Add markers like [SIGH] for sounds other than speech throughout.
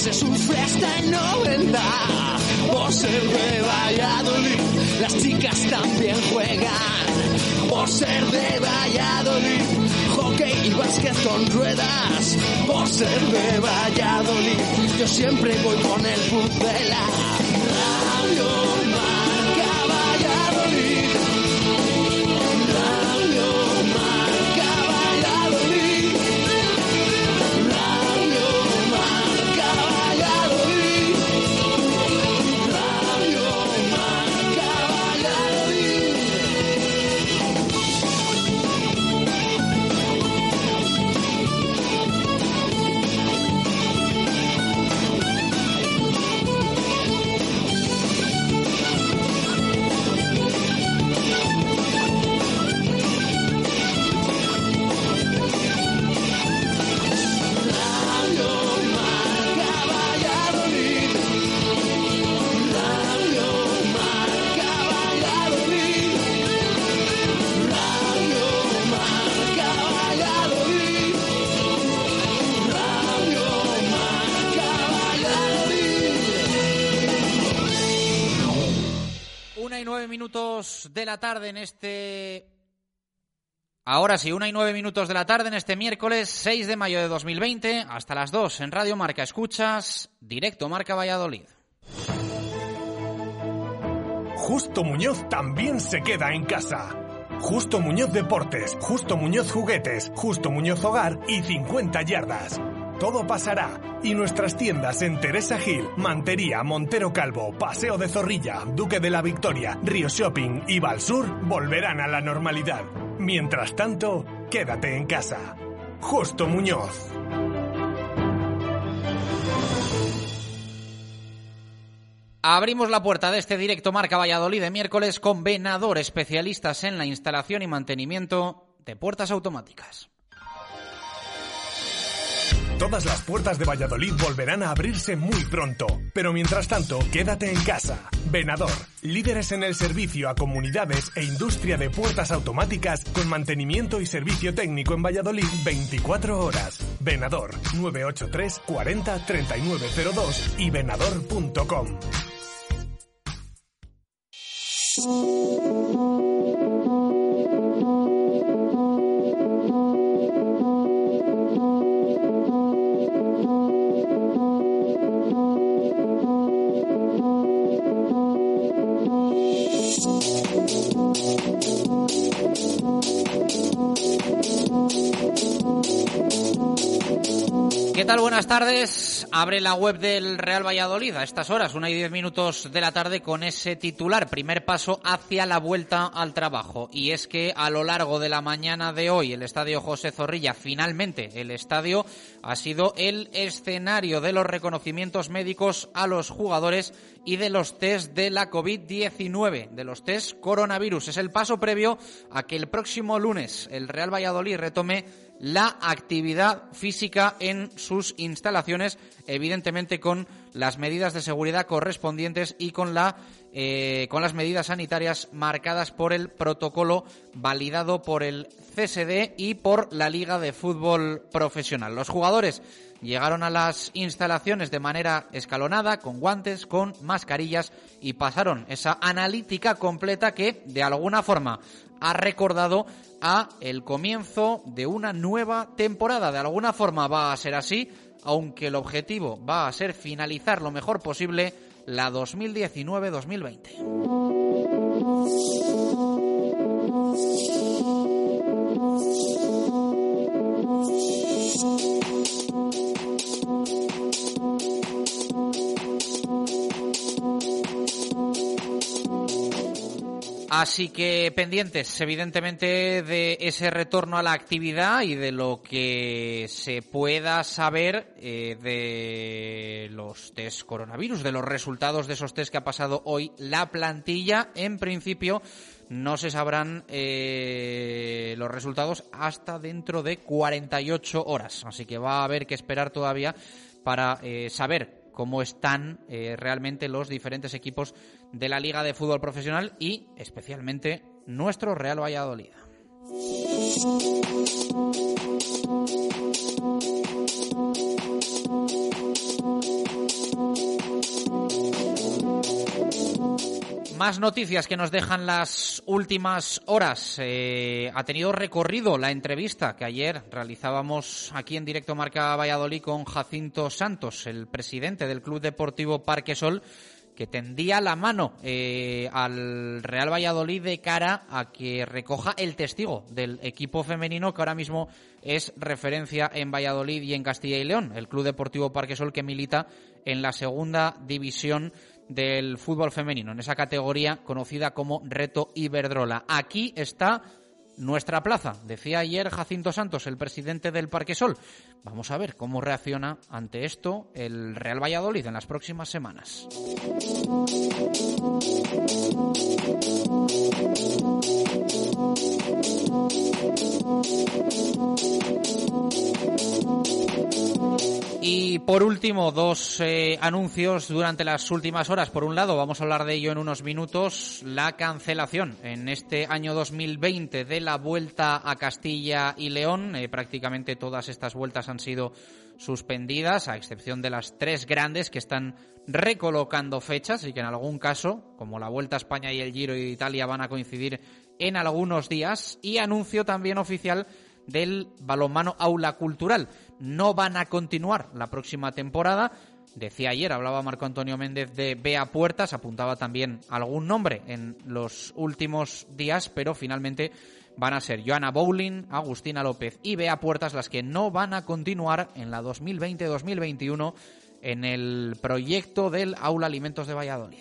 se sufre hasta el 90. Por ser de Valladolid, las chicas también juegan. Por ser de Valladolid, hockey y básquet con ruedas. Por ser de Valladolid, yo siempre voy con el puzzela. De la tarde en este. Ahora sí, una y nueve minutos de la tarde en este miércoles 6 de mayo de 2020, hasta las 2 en Radio Marca Escuchas, directo Marca Valladolid. Justo Muñoz también se queda en casa. Justo Muñoz Deportes, Justo Muñoz Juguetes, Justo Muñoz Hogar y 50 yardas. Todo pasará y nuestras tiendas en Teresa Gil, Mantería, Montero Calvo, Paseo de Zorrilla, Duque de la Victoria, Río Shopping y Valsur volverán a la normalidad. Mientras tanto, quédate en casa. Justo Muñoz. Abrimos la puerta de este directo Marca Valladolid de miércoles con Venador, especialistas en la instalación y mantenimiento de puertas automáticas. Todas las puertas de Valladolid volverán a abrirse muy pronto, pero mientras tanto, quédate en casa. Venador, líderes en el servicio a comunidades e industria de puertas automáticas con mantenimiento y servicio técnico en Valladolid 24 horas. Venador 983 40 3902 y venador.com. ¿Qué tal? Buenas tardes. Abre la web del Real Valladolid a estas horas, una y diez minutos de la tarde, con ese titular, primer paso hacia la vuelta al trabajo. Y es que a lo largo de la mañana de hoy, el estadio José Zorrilla, finalmente el estadio ha sido el escenario de los reconocimientos médicos a los jugadores y de los test de la COVID-19, de los test coronavirus. Es el paso previo a que el próximo lunes el Real Valladolid retome la actividad física en sus instalaciones, evidentemente con las medidas de seguridad correspondientes y con la eh, con las medidas sanitarias marcadas por el protocolo validado por el CSD y por la Liga de Fútbol Profesional. Los jugadores llegaron a las instalaciones de manera escalonada, con guantes, con mascarillas y pasaron esa analítica completa que, de alguna forma, ha recordado a el comienzo de una nueva temporada. De alguna forma va a ser así, aunque el objetivo va a ser finalizar lo mejor posible la 2019-2020. Así que pendientes, evidentemente, de ese retorno a la actividad y de lo que se pueda saber eh, de los test coronavirus, de los resultados de esos test que ha pasado hoy la plantilla. En principio, no se sabrán eh, los resultados hasta dentro de 48 horas. Así que va a haber que esperar todavía para eh, saber cómo están realmente los diferentes equipos de la Liga de Fútbol Profesional y especialmente nuestro Real Valladolid. Más noticias que nos dejan las últimas horas. Eh, ha tenido recorrido la entrevista que ayer realizábamos aquí en directo Marca Valladolid con Jacinto Santos, el presidente del Club Deportivo Parque Sol, que tendía la mano eh, al Real Valladolid de cara a que recoja el testigo del equipo femenino que ahora mismo es referencia en Valladolid y en Castilla y León, el Club Deportivo Parque Sol que milita en la segunda división del fútbol femenino, en esa categoría conocida como Reto Iberdrola. Aquí está nuestra plaza, decía ayer Jacinto Santos, el presidente del Parque Sol. Vamos a ver cómo reacciona ante esto el Real Valladolid en las próximas semanas. Y por último, dos eh, anuncios durante las últimas horas. Por un lado, vamos a hablar de ello en unos minutos, la cancelación en este año 2020 de la vuelta a Castilla y León. Eh, prácticamente todas estas vueltas han sido suspendidas, a excepción de las tres grandes que están recolocando fechas y que en algún caso, como la Vuelta a España y el Giro de Italia, van a coincidir en algunos días. Y anuncio también oficial del balonmano Aula Cultural. No van a continuar la próxima temporada. Decía ayer, hablaba Marco Antonio Méndez de Bea Puertas, apuntaba también algún nombre en los últimos días, pero finalmente van a ser Joana Bowling, Agustina López y Bea Puertas las que no van a continuar en la 2020-2021 en el proyecto del Aula Alimentos de Valladolid.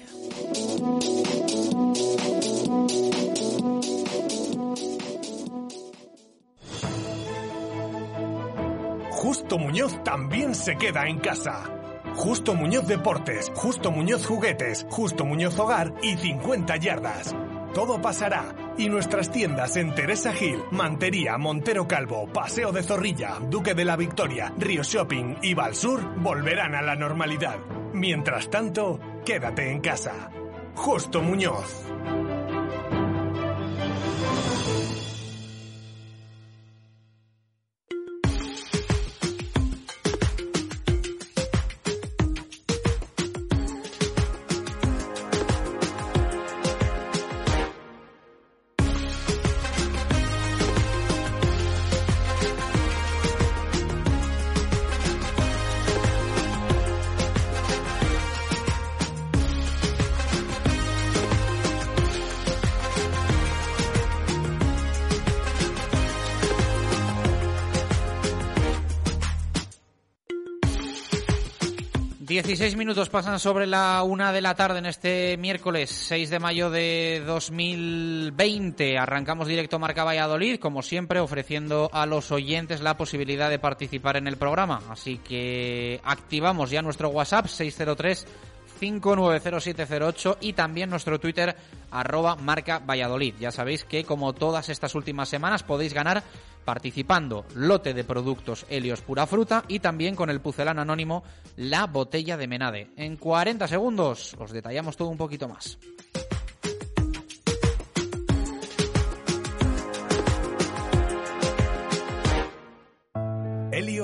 Justo Muñoz también se queda en casa. Justo Muñoz Deportes, Justo Muñoz Juguetes, Justo Muñoz Hogar y 50 yardas. Todo pasará y nuestras tiendas en Teresa Gil, Mantería, Montero Calvo, Paseo de Zorrilla, Duque de la Victoria, Río Shopping y Valsur volverán a la normalidad. Mientras tanto, quédate en casa. Justo Muñoz. Dieciséis minutos pasan sobre la una de la tarde en este miércoles 6 de mayo de 2020. Arrancamos directo Marca Valladolid, como siempre, ofreciendo a los oyentes la posibilidad de participar en el programa. Así que activamos ya nuestro WhatsApp 603 590708 y también nuestro Twitter arroba marca Valladolid. Ya sabéis que como todas estas últimas semanas podéis ganar participando lote de productos Helios Pura Fruta y también con el pucelán anónimo la botella de Menade. En 40 segundos os detallamos todo un poquito más.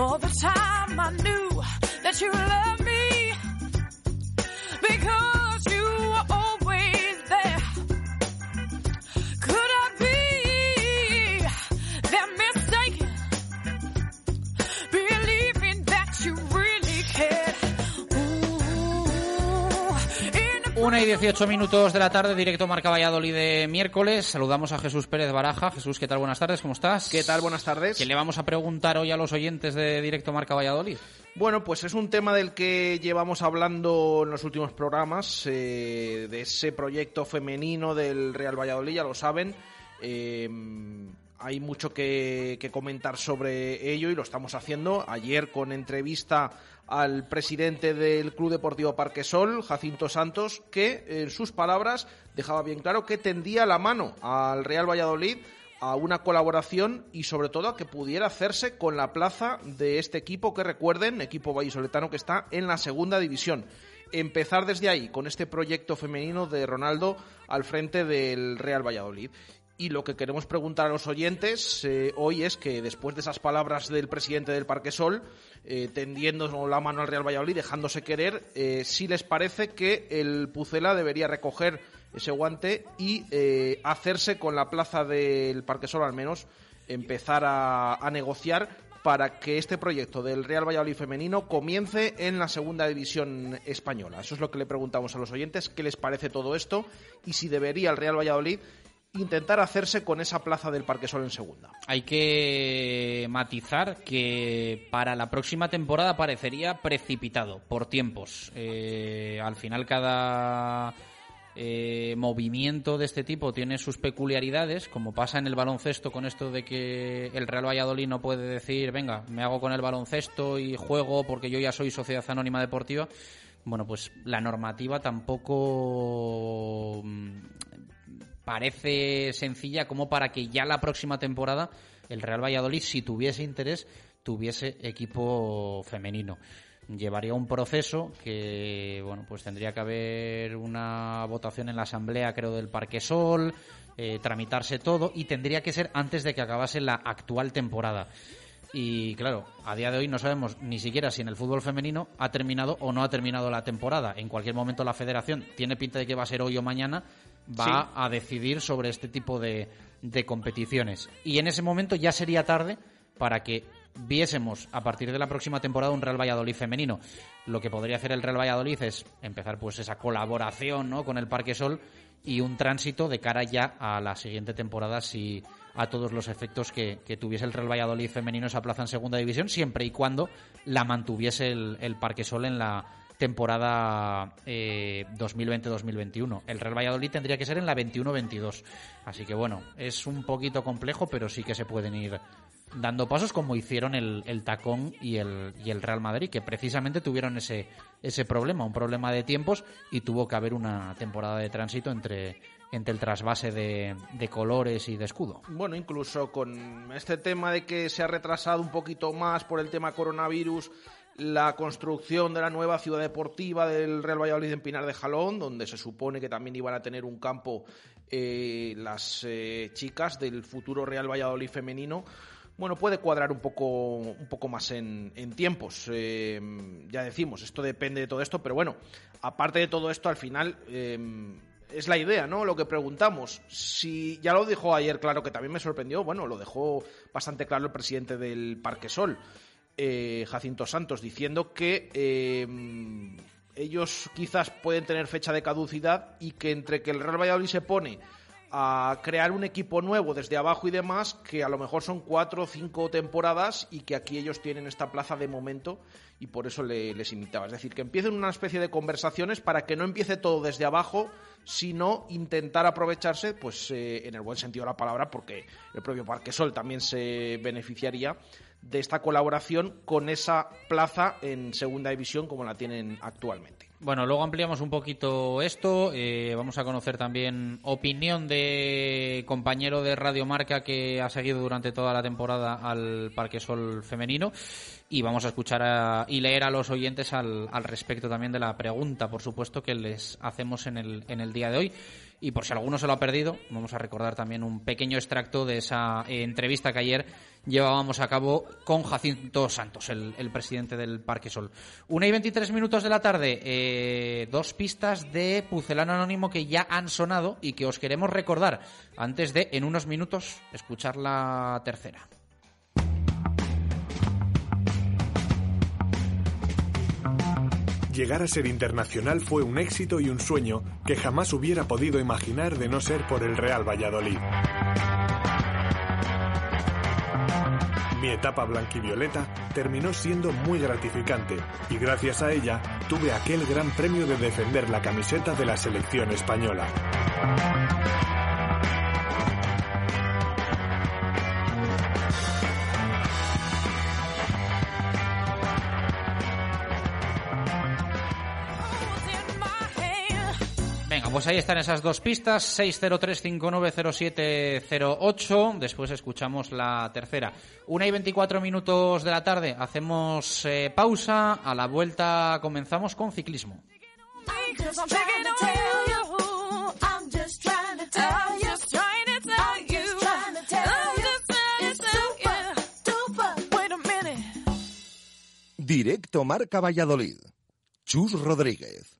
All the time I knew that you loved y 18 minutos de la tarde, directo Marca Valladolid de miércoles. Saludamos a Jesús Pérez Baraja. Jesús, ¿qué tal? Buenas tardes, ¿cómo estás? ¿Qué tal? Buenas tardes. ¿Qué le vamos a preguntar hoy a los oyentes de directo Marca Valladolid? Bueno, pues es un tema del que llevamos hablando en los últimos programas, eh, de ese proyecto femenino del Real Valladolid, ya lo saben. Eh, hay mucho que, que comentar sobre ello y lo estamos haciendo. Ayer con entrevista al presidente del Club Deportivo Parquesol, Jacinto Santos, que en sus palabras dejaba bien claro que tendía la mano al Real Valladolid a una colaboración y sobre todo a que pudiera hacerse con la plaza de este equipo que recuerden, equipo vallisoletano que está en la segunda división. Empezar desde ahí con este proyecto femenino de Ronaldo al frente del Real Valladolid. Y lo que queremos preguntar a los oyentes eh, hoy es que después de esas palabras del presidente del Parque Sol, eh, tendiendo la mano al Real Valladolid, dejándose querer, eh, si les parece que el Pucela debería recoger ese guante y hacerse con la plaza del Parque Sol, al menos empezar a, a negociar para que este proyecto del Real Valladolid femenino comience en la segunda división española. Eso es lo que le preguntamos a los oyentes, qué les parece todo esto y si debería el Real Valladolid intentar hacerse con esa plaza del Parque Sol en segunda. Hay que matizar que para la próxima temporada parecería precipitado por tiempos. Eh, al final cada eh, movimiento de este tipo tiene sus peculiaridades, como pasa en el baloncesto con esto de que el Real Valladolid no puede decir, venga, me hago con el baloncesto y juego porque yo ya soy sociedad anónima deportiva. Bueno, pues la normativa tampoco mm, parece sencilla como para que ya la próxima temporada el Real Valladolid, si tuviese interés, tuviese equipo femenino. Llevaría un proceso que, bueno, pues tendría que haber una votación en la asamblea, creo, del Parque Sol, eh, tramitarse todo y tendría que ser antes de que acabase la actual temporada. Y claro, a día de hoy no sabemos ni siquiera si en el fútbol femenino ha terminado o no ha terminado la temporada. En cualquier momento la federación tiene pinta de que va a ser hoy o mañana, va a decidir sobre este tipo de, de competiciones. Y en ese momento ya sería tarde para que viésemos a partir de la próxima temporada un Real Valladolid femenino. Lo que podría hacer el Real Valladolid es empezar pues esa colaboración ¿no? con el Parque Sol y un tránsito de cara ya a la siguiente temporada si a todos los efectos que, que tuviese el Real Valladolid femenino esa plaza en segunda división siempre y cuando la mantuviese el, el Parque Sol en la temporada eh, 2020-2021. El Real Valladolid tendría que ser en la 21-22. Así que bueno, es un poquito complejo, pero sí que se pueden ir dando pasos como hicieron el, el Tacón y el, y el Real Madrid, que precisamente tuvieron ese, ese problema, un problema de tiempos y tuvo que haber una temporada de tránsito entre, entre el trasvase de, de colores y de escudo. Bueno, incluso con este tema de que se ha retrasado un poquito más por el tema coronavirus, la construcción de la nueva ciudad deportiva del Real Valladolid en Pinar de Jalón, donde se supone que también iban a tener un campo eh, las eh, chicas del futuro Real Valladolid femenino. Bueno, puede cuadrar un poco, un poco más en, tiempos. Eh, ya decimos, esto depende de todo esto, pero bueno, aparte de todo esto, al final eh, es la idea, ¿no? Lo que preguntamos. Si ya lo dijo ayer, claro que también me sorprendió, bueno, lo dejó bastante claro el presidente del Parque Sol, eh, Jacinto Santos, diciendo que eh, ellos quizás pueden tener fecha de caducidad y que entre que el Real Valladolid se pone a crear un equipo nuevo desde abajo y demás, que a lo mejor son cuatro o cinco temporadas y que aquí ellos tienen esta plaza de momento y por eso le- les imitaba. Es decir, que empiecen una especie de conversaciones para que no empiece todo desde abajo, sino intentar aprovecharse, pues eh, en el buen sentido de la palabra, porque el propio Parque Sol también se beneficiaría de esta colaboración con esa plaza en segunda división como la tienen actualmente. Bueno, luego ampliamos un poquito esto. Eh, vamos a conocer también opinión de compañero de Radio Marca que ha seguido durante toda la temporada al Parque Sol femenino y vamos a escuchar y leer a los oyentes al, al respecto también de la pregunta, por supuesto, que les hacemos en el, en el día de hoy. Y por si alguno se lo ha perdido, vamos a recordar también un pequeño extracto de esa eh, entrevista que ayer llevábamos a cabo con Jacinto Santos, el, presidente del Parque Sol. Una y veintitrés minutos de la tarde, eh, dos pistas de Pucelano Anónimo que ya han sonado y que os queremos recordar antes de, en unos minutos, escuchar la tercera. Llegar a ser internacional fue un éxito y un sueño que jamás hubiera podido imaginar de no ser por el Real Valladolid. Mi etapa blanquivioleta terminó siendo muy gratificante y gracias a ella tuve aquel gran premio de defender la camiseta de la selección española. Pues ahí están esas dos pistas, 603590708. Después escuchamos la tercera. Una y 24 minutos de la tarde, hacemos eh, pausa. A la vuelta comenzamos con ciclismo. Directo Marca Valladolid. Chus Rodríguez.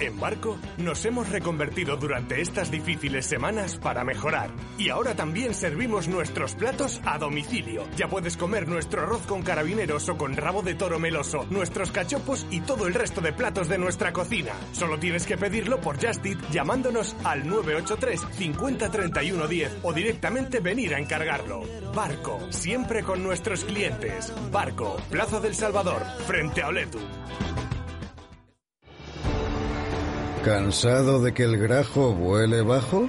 En Barco nos hemos reconvertido durante estas difíciles semanas para mejorar. Y ahora también servimos nuestros platos a domicilio. Ya puedes comer nuestro arroz con carabineros o con rabo de toro meloso, nuestros cachopos y todo el resto de platos de nuestra cocina. Solo tienes que pedirlo por Just Eat llamándonos al 983 50 31 10 o directamente venir a encargarlo. Barco, siempre con nuestros clientes. Barco, Plaza del Salvador, frente a Oletu. ¿Cansado de que el grajo vuele bajo?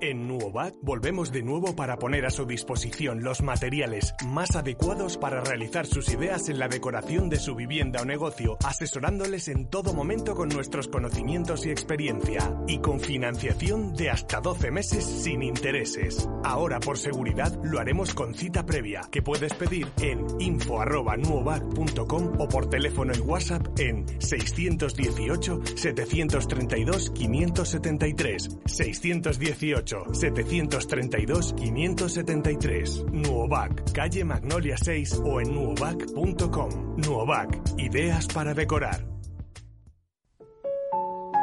En Nuovac volvemos de nuevo para poner a su disposición los materiales más adecuados para realizar sus ideas en la decoración de su vivienda o negocio, asesorándoles en todo momento con nuestros conocimientos y experiencia, y con financiación de hasta 12 meses sin intereses. Ahora por seguridad lo haremos con cita previa, que puedes pedir en info.nuovac.com o por teléfono y WhatsApp en 618 732 573 618 732-573. Nuovac, calle Magnolia 6 o en nuovac.com. Nuovac, ideas para decorar.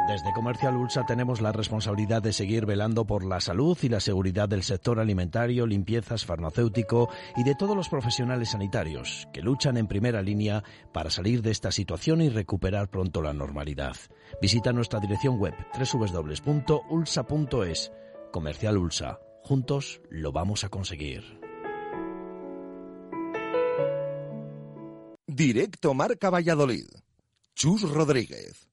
Desde Comercial Ulsa tenemos la responsabilidad de seguir velando por la salud y la seguridad del sector alimentario, limpiezas, farmacéutico y de todos los profesionales sanitarios que luchan en primera línea para salir de esta situación y recuperar pronto la normalidad. Visita nuestra dirección web www.ulsa.es Comercial Ulsa. Juntos lo vamos a conseguir. Directo Marca Valladolid. Chus Rodríguez.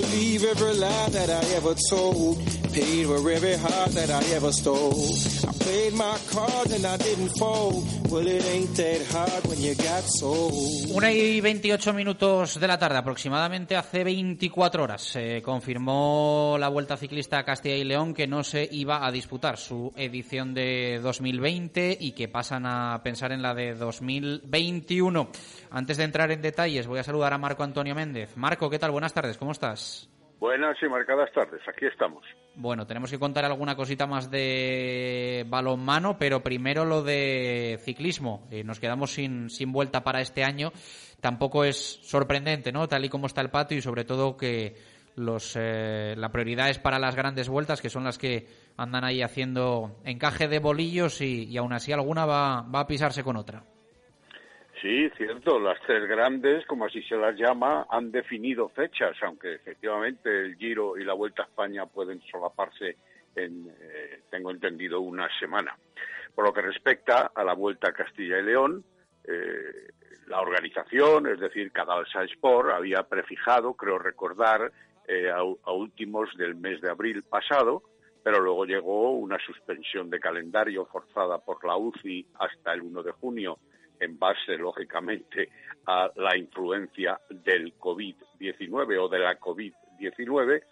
believe every lie that I ever told. Paid for every heart that I ever stole. I played my cards and I didn't fold. Well, it ain't that hard when you got sold. Una y 28 minutos de la tarde, aproximadamente hace 24 horas, se confirmó la Vuelta Ciclista a Castilla y León que no se iba a disputar su edición de 2020 y que pasan a pensar en la de 2021. Antes de entrar en detalles, voy a saludar a Marco Antonio Méndez. Marco, ¿qué tal? Buenas tardes, ¿cómo estás? Buenas y marcadas tardes, aquí estamos. Bueno, tenemos que contar alguna cosita más de balonmano, pero primero lo de ciclismo. Eh, nos quedamos sin, sin vuelta para este año. Tampoco es sorprendente, ¿no? Tal y como está el patio y sobre todo que los, eh, la prioridad es para las grandes vueltas, que son las que andan ahí haciendo encaje de bolillos y, y aún así alguna va, va a pisarse con otra. Sí, cierto, las tres grandes, como así se las llama, han definido fechas, aunque efectivamente el Giro y la Vuelta a España pueden solaparse en, eh, tengo entendido, una semana. Por lo que respecta a la Vuelta a Castilla y León, eh, la organización, es decir, Cadalsa Sport, había prefijado, creo recordar, eh, a, a últimos del mes de abril pasado, pero luego llegó una suspensión de calendario forzada por la UCI hasta el 1 de junio en base, lógicamente, a la influencia del COVID-19 o de la COVID-19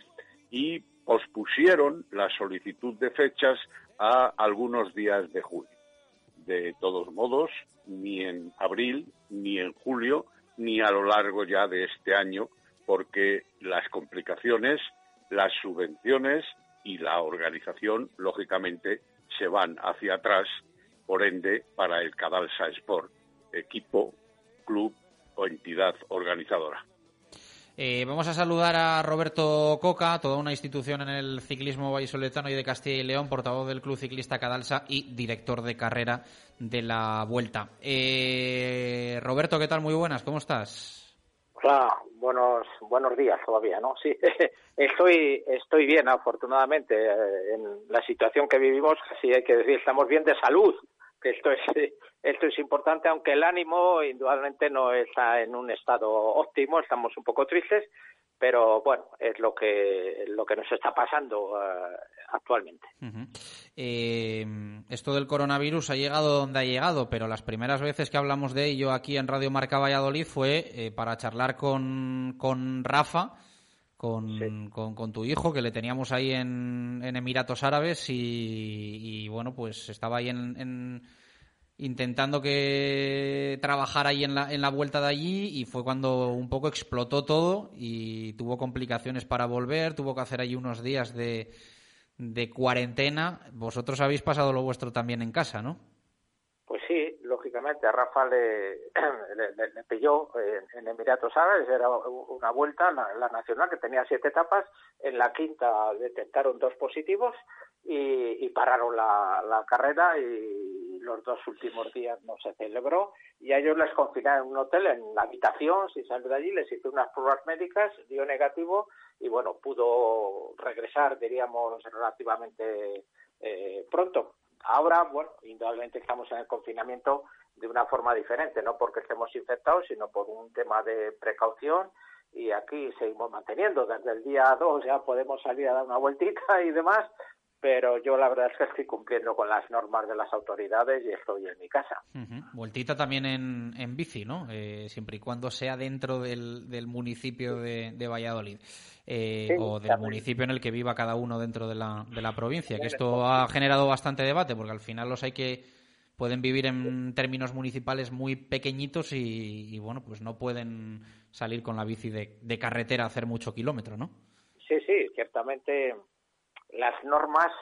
y pospusieron la solicitud de fechas a algunos días de julio. De todos modos, ni en abril, ni en julio, ni a lo largo ya de este año, porque las complicaciones, las subvenciones y la organización, lógicamente, se van hacia atrás por ende, para el Cadalsa Sport, equipo, club o entidad organizadora. Eh, vamos a saludar a Roberto Coca, toda una institución en el ciclismo vallisoletano y de Castilla y León, portavoz del Club Ciclista Cadalsa y director de carrera de la Vuelta. Eh, Roberto, ¿qué tal? Muy buenas, ¿cómo estás? Hola, buenos buenos días todavía, ¿no? Sí, [LAUGHS] estoy estoy bien, afortunadamente, eh, en la situación que vivimos, sí hay que decir, estamos bien de salud, esto es [LAUGHS] esto es importante, aunque el ánimo indudablemente no está en un estado óptimo, estamos un poco tristes, pero bueno, es lo que lo que nos está pasando uh, actualmente. Eh, esto del coronavirus ha llegado donde ha llegado, pero las primeras veces que hablamos de ello aquí en Radio Marca Valladolid fue eh, para charlar con, con Rafa. Con, sí. con, con, tu hijo, que le teníamos ahí en, en Emiratos Árabes y, y, bueno, pues estaba ahí en, en intentando que trabajara ahí en la, en la vuelta de allí y fue cuando un poco explotó todo y tuvo complicaciones para volver, tuvo que hacer ahí unos días de, de cuarentena. Vosotros habéis pasado lo vuestro también en casa, ¿no? Lógicamente a Rafa le, [CLEARS THROAT] le, pilló en, en, Emiratos Árabes, era una vuelta, la, la, nacional, que tenía siete etapas, en la quinta detectaron dos positivos y, pararon la, carrera y los dos últimos días no se celebró y a ellos les confinaron en un hotel en la habitación sin salir de allí, les hizo unas pruebas médicas, dio negativo y bueno, pudo regresar, diríamos, relativamente eh, pronto. Ahora, bueno, indudablemente estamos en el confinamiento de una forma diferente, no porque estemos infectados, sino por un tema de precaución y aquí seguimos manteniendo. Desde el día 2 ya podemos salir a dar una vueltita y demás, pero yo la verdad es que estoy cumpliendo con las normas de las autoridades y estoy en mi casa. Uh -huh. Vueltita también en, en bici, ¿no? Eh, siempre y cuando sea dentro del, del municipio de, de Valladolid eh, sí, o del también. municipio en el que viva cada uno dentro de la, de la provincia, que esto ha generado bastante debate porque al final los hay que pueden vivir en términos municipales muy pequeñitos y, y bueno, pues no pueden salir con la bici de, de carretera a hacer mucho kilómetro, ¿no? Sí, sí, ciertamente las normas,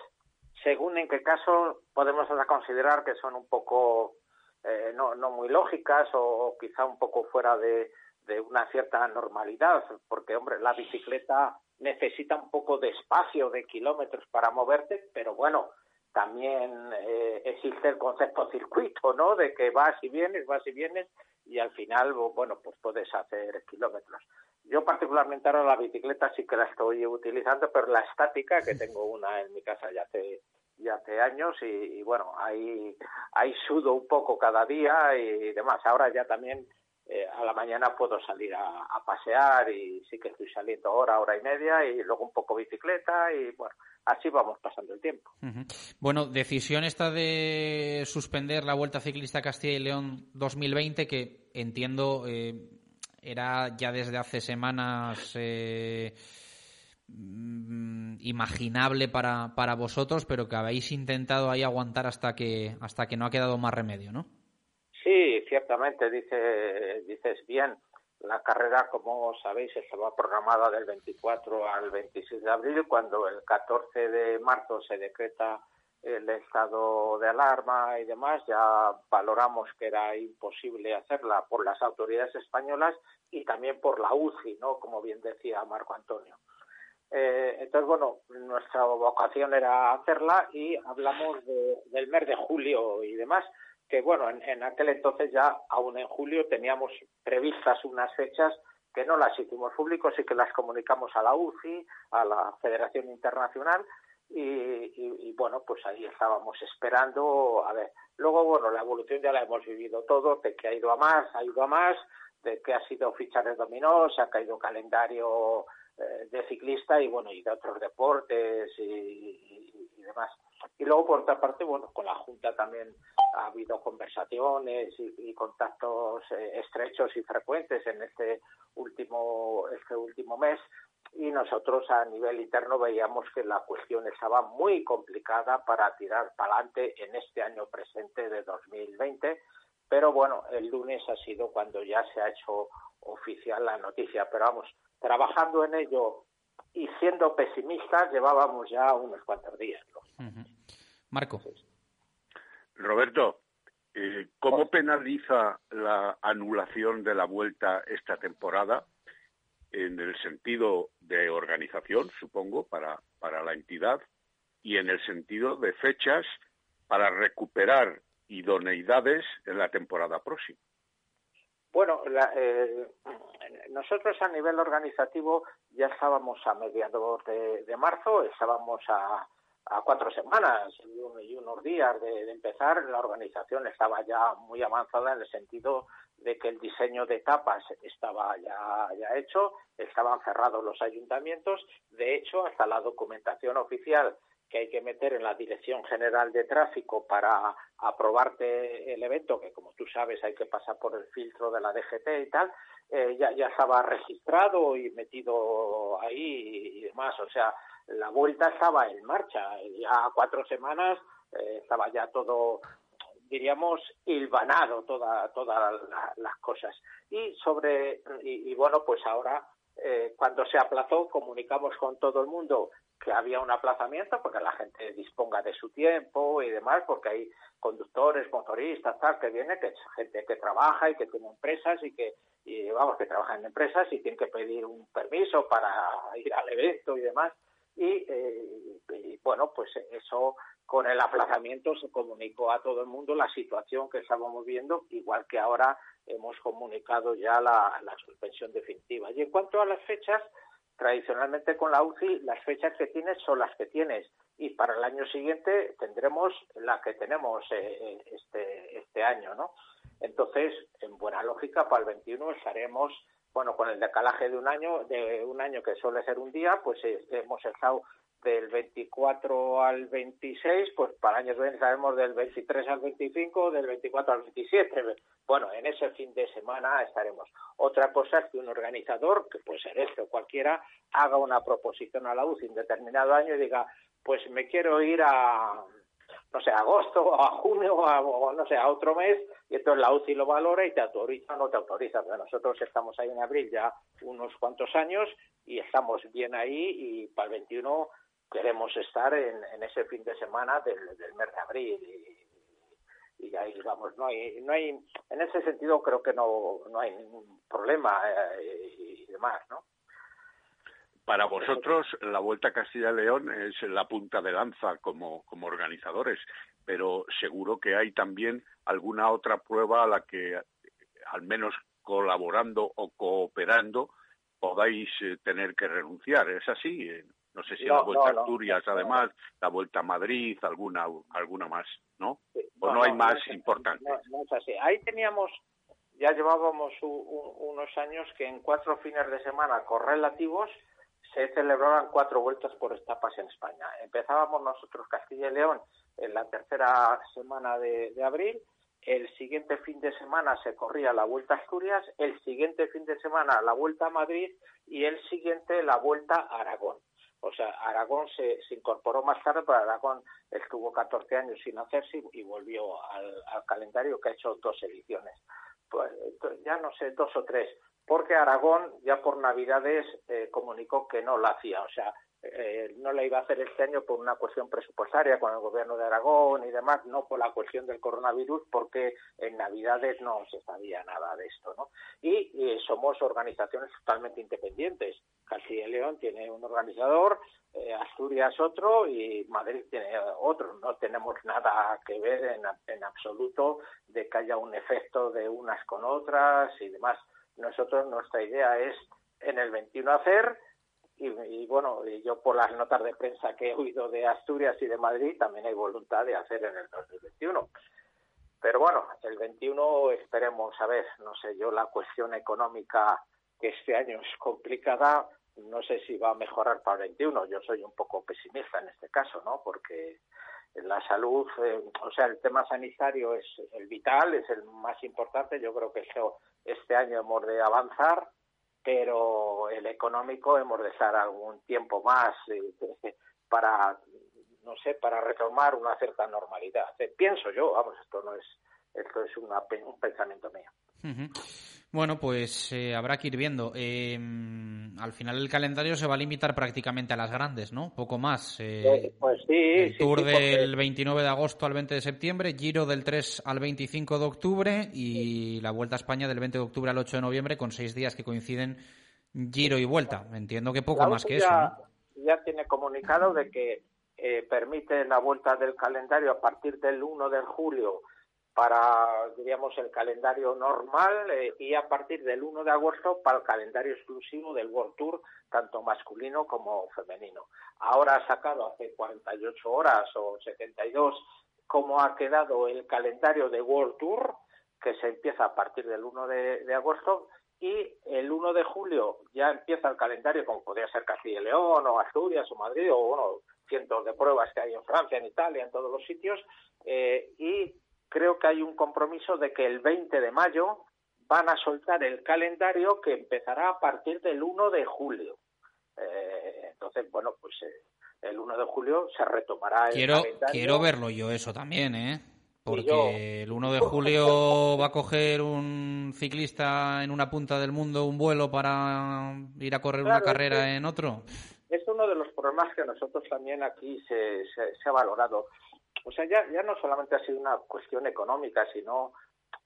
según en qué caso, podemos considerar que son un poco eh, no, no muy lógicas o, quizá un poco fuera de, de una cierta normalidad, porque, hombre, la bicicleta necesita un poco de espacio, de kilómetros para moverte, pero bueno, también eh, existe el concepto circuito, ¿no? De que vas y vienes, vas y vienes, y al final, bueno, pues puedes hacer kilómetros. Yo particularmente ahora la bicicleta sí que la estoy utilizando, pero la estática, que tengo una en mi casa ya hace, ya hace años y, y bueno, ahí, ahí sudo un poco cada día y demás. Ahora ya también eh, a la mañana puedo salir a, pasear y sí que estoy saliendo hora, hora y media y luego un poco bicicleta y bueno, así vamos pasando el tiempo. Bueno, decisión esta de suspender la Vuelta Ciclista Castilla y León 2020 que entiendo eh, era ya desde hace semanas eh, mm, imaginable para, para vosotros, pero que habéis intentado ahí aguantar hasta que hasta que no ha quedado más remedio, ¿no? Sí, ciertamente, dice, dices bien. La carrera, como sabéis, estaba programada del 24 al 26 de abril, cuando el 14 de marzo se decreta el estado de alarma y demás, ya valoramos que era imposible hacerla por las autoridades españolas y también por la UCI, ¿no? Como bien decía Marco Antonio. Eh, entonces, bueno, nuestra vocación era hacerla y hablamos del mes de julio y demás que bueno, en, aquel entonces ya, aún en julio, teníamos previstas unas fechas que no las hicimos públicos y que las comunicamos a la UCI, a la Federación Internacional, y, bueno, pues ahí estábamos esperando, a ver, luego, bueno, la evolución ya la hemos vivido todo, de que ha ido a más, ha ido a más, de que ha sido ficha de dominó, se ha caído calendario eh, de ciclista y bueno, y de otros deportes y demás. Y luego, por otra parte, bueno, con la Junta también ha habido conversaciones y, contactos eh, estrechos y frecuentes en este último, este último mes y nosotros a nivel interno veíamos que la cuestión estaba muy complicada para tirar para adelante en este año presente de 2020, pero bueno, el lunes ha sido cuando ya se ha hecho oficial la noticia, pero vamos, trabajando en ello y siendo pesimistas llevábamos ya unos cuantos días. Marco. Roberto, eh, ¿cómo penaliza la anulación de la vuelta esta temporada en el sentido de organización, supongo, para, para la entidad y en el sentido de fechas para recuperar idoneidades en la temporada próxima? Bueno, eh, nosotros a nivel organizativo ya estábamos a mediados de marzo, estábamos a, a cuatro semanas y, unos días de, empezar, la organización estaba ya muy avanzada en el sentido de que el diseño de etapas estaba ya, ya hecho, estaban cerrados los ayuntamientos, de hecho, hasta la documentación oficial que hay que meter en la Dirección General de Tráfico para aprobarte el evento, que como tú sabes hay que pasar por el filtro de la DGT y tal, eh, ya, ya estaba registrado y metido ahí y demás. O sea, la vuelta estaba en marcha, ya cuatro semanas eh, estaba ya todo, diríamos, hilvanado, toda, todas las cosas. Y sobre, y, bueno, pues ahora, eh, cuando se aplazó, comunicamos con todo el mundo que había un aplazamiento porque la gente disponga de su tiempo y demás, porque hay conductores, motoristas, tal, que viene, que es gente que trabaja y que tiene empresas y que, y, vamos, que trabaja en empresas y tienen que pedir un permiso para ir al evento y demás. Eh, y, bueno, pues eso con el aplazamiento se comunicó a todo el mundo la situación que estábamos viendo, igual que ahora hemos comunicado ya la, suspensión definitiva. Y en cuanto a las fechas, tradicionalmente con la UCI las fechas que tienes son las que tienes y para el año siguiente tendremos la que tenemos eh, eh, este, este año, ¿no? Entonces, en buena lógica, para el 21 estaremos bueno, con el decalaje de un año, de un año que suele ser un día, pues eh, hemos estado del 24 al 26, pues para años bien sabemos del 23 al 25, del 24 al 27. Bueno, en ese fin de semana estaremos. Otra cosa es que un organizador, que puede ser este o cualquiera, haga una proposición a la UCI en determinado año y diga, pues me quiero ir a, no sé, a agosto o a junio o, no sé, a otro mes, y entonces la UCI lo valora y te autoriza o no te autoriza. Nosotros estamos ahí en abril ya unos cuantos años y estamos bien ahí y para el 21 queremos estar en, ese fin de semana del, mes de abril y, y, ahí vamos, no hay, no hay, en ese sentido creo que no, no hay ningún problema eh, y demás, ¿no? Para vosotros, la Vuelta a Castilla y León es la punta de lanza como, como organizadores, pero seguro que hay también alguna otra prueba a la que, al menos colaborando o cooperando, podáis eh, tener que renunciar. ¿Es así? No sé si la Vuelta a Asturias, además, la Vuelta a Madrid, alguna alguna más, ¿no? ¿O no, hay más importantes? No, es así. Ahí teníamos ya llevábamos unos años que en cuatro fines de semana correlativos se celebraban cuatro vueltas por etapas en España. Empezábamos nosotros Castilla y León en la tercera semana de, abril, el siguiente fin de semana se corría la Vuelta a Asturias, el siguiente fin de semana la Vuelta a Madrid y el siguiente la Vuelta a Aragón. O sea, Aragón se, incorporó más tarde, pero Aragón estuvo 14 años sin hacerse y, volvió al, calendario que ha hecho dos ediciones. Pues, ya no sé, dos o tres porque Aragón ya por Navidades eh, comunicó que no la hacía, o sea, eh, no la iba a hacer este año por una cuestión presupuestaria con el gobierno de Aragón y demás, no por la cuestión del coronavirus, porque en Navidades no se sabía nada de esto, ¿no? Y, somos organizaciones totalmente independientes. Castilla y León tiene un organizador, eh, Asturias otro y Madrid tiene otro. No tenemos nada que ver en, en absoluto de que haya un efecto de unas con otras y demás. Nosotros, nuestra idea es en el 21 hacer, y, bueno, yo por las notas de prensa que he oído de Asturias y de Madrid, también hay voluntad de hacer en el 2021. Pero bueno, el 21 esperemos, a ver, no sé, yo la cuestión económica que este año es complicada, no sé si va a mejorar para el 21. Yo soy un poco pesimista en este caso, ¿no? Porque la salud, eh, o sea, el tema sanitario es el vital, es el más importante. Yo creo que este año hemos de avanzar, pero el económico hemos de estar algún tiempo más eh, [LAUGHS] para, no sé, para retomar una cierta normalidad. Eh, pienso yo, vamos, esto no es, esto es un pensamiento mío. Bueno, pues eh, habrá que ir viendo. Em, al final el calendario se va a limitar prácticamente a las grandes, ¿no? Poco más. Eh, pues sí, el Tour del 29 de agosto al 20 de septiembre, Giro del 3 al 25 de octubre y la Vuelta a España del 20 de octubre al 8 de noviembre con seis días que coinciden Giro y Vuelta. Entiendo que poco más que eso. Ya tiene comunicado de que eh, permite la vuelta del calendario a partir del 1 de julio para, diríamos, el calendario normal eh, y a partir del 1 de agosto para el calendario exclusivo del World Tour, tanto masculino como femenino. Ahora ha sacado hace 48 horas o 72 cómo ha quedado el calendario de World Tour, que se empieza a partir del 1 de, agosto, y el 1 de julio ya empieza el calendario, como podría ser Castilla y León, o Asturias, o Madrid, o bueno, cientos de pruebas que hay en Francia, en Italia, en todos los sitios, eh, y creo que hay un compromiso de que el 20 de mayo van a soltar el calendario que empezará a partir del 1 de julio. Eh, entonces, bueno, pues eh, el 1 de julio se retomará el quiero, calendario. Quiero verlo yo eso también, ¿eh? Porque el 1 de julio [LAUGHS] va a coger un ciclista en una punta del mundo un vuelo para ir a correr una carrera en otro. Es uno de los problemas que nosotros también aquí se, se ha valorado. O sea, ya, ya no solamente ha sido una cuestión económica, sino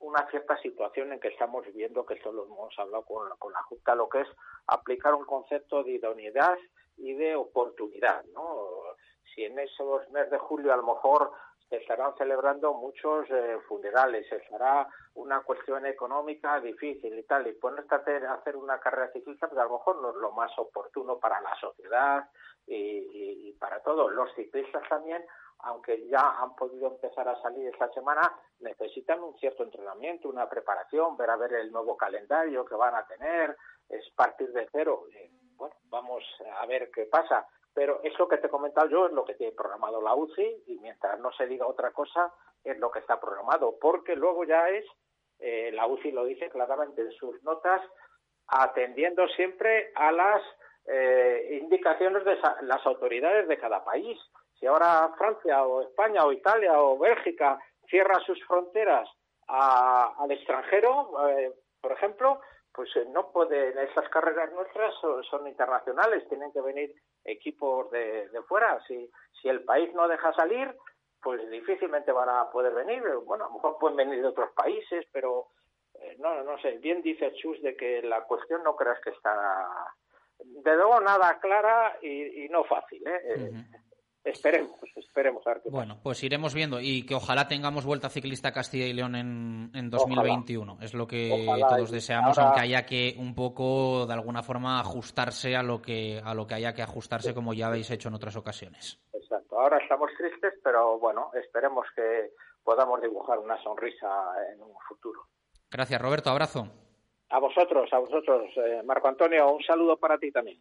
una cierta situación en que estamos viviendo, que esto lo hemos hablado con, con la Junta, lo que es aplicar un concepto de idoneidad y de oportunidad, ¿no? Si en esos meses de julio a lo mejor se estarán celebrando muchos eh, funerales, se estará una cuestión económica difícil y tal, y ponerte a hacer una carrera ciclista, pues a lo mejor no es lo más oportuno para la sociedad y, y para todos. Los ciclistas también aunque ya han podido empezar a salir esta semana, necesitan un cierto entrenamiento, una preparación, ver a ver el nuevo calendario que van a tener, es partir de cero. bueno, vamos a ver qué pasa. Pero eso que te he comentado yo es lo que tiene programado la UCI y mientras no se diga otra cosa es lo que está programado, porque luego ya es, eh, la UCI lo dice claramente en sus notas, atendiendo siempre a las eh, indicaciones de las autoridades de cada país. Si ahora Francia o España o Italia o Bélgica cierra sus fronteras al extranjero, eh, por ejemplo, pues eh, no pueden, esas carreras nuestras son, internacionales, tienen que venir equipos de, fuera. Si, si el país no deja salir, pues difícilmente van a poder venir. Bueno, a lo mejor pueden venir de otros países, pero eh, no, no sé. Bien dice Chus de que la cuestión no creas que está de luego nada clara y, no fácil. ¿eh? Esperemos, esperemos a ver qué Bueno, pues iremos viendo y que ojalá tengamos vuelta ciclista Castilla y León en, en 2021. Es lo que todos deseamos, aunque haya que un poco, de alguna forma, ajustarse a lo que a lo que haya que ajustarse, como ya habéis hecho en otras ocasiones. Exacto. Ahora estamos tristes, pero bueno, esperemos que podamos dibujar una sonrisa en un futuro. Gracias, Roberto. Abrazo. A vosotros, a vosotros. Eh, Marco Antonio, un saludo para ti también.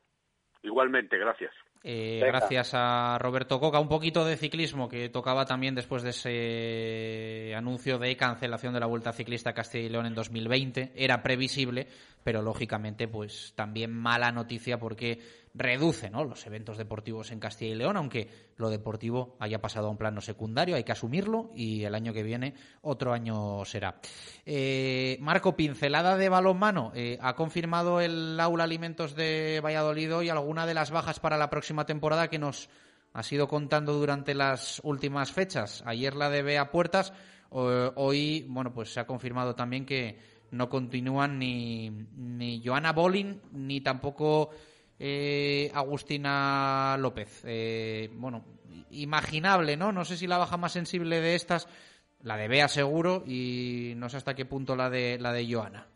Igualmente, gracias. Eh, gracias a Roberto Coca. Un poquito de ciclismo que tocaba también después de ese anuncio de cancelación de la Vuelta Ciclista Castilla y León en 2020. Era previsible, pero lógicamente, pues también mala noticia porque reduce los eventos deportivos en Castilla y León, aunque lo deportivo haya pasado a un plano secundario, hay que asumirlo y el año que viene otro año será. Eh, Marco, pincelada de balonmano. Eh, ¿Ha confirmado el Aula Alimentos de Valladolid y alguna de las bajas para la próxima temporada que nos ha sido contando durante las últimas fechas? Ayer la de Bea Puertas, hoy bueno, pues se ha confirmado también que no continúan ni, ni Joana Bolin ni tampoco eh, Agustina López. Eh, bueno, imaginable, ¿no? No sé si la baja más sensible de estas, la de Bea seguro, y no sé hasta qué punto la de, la de Joana.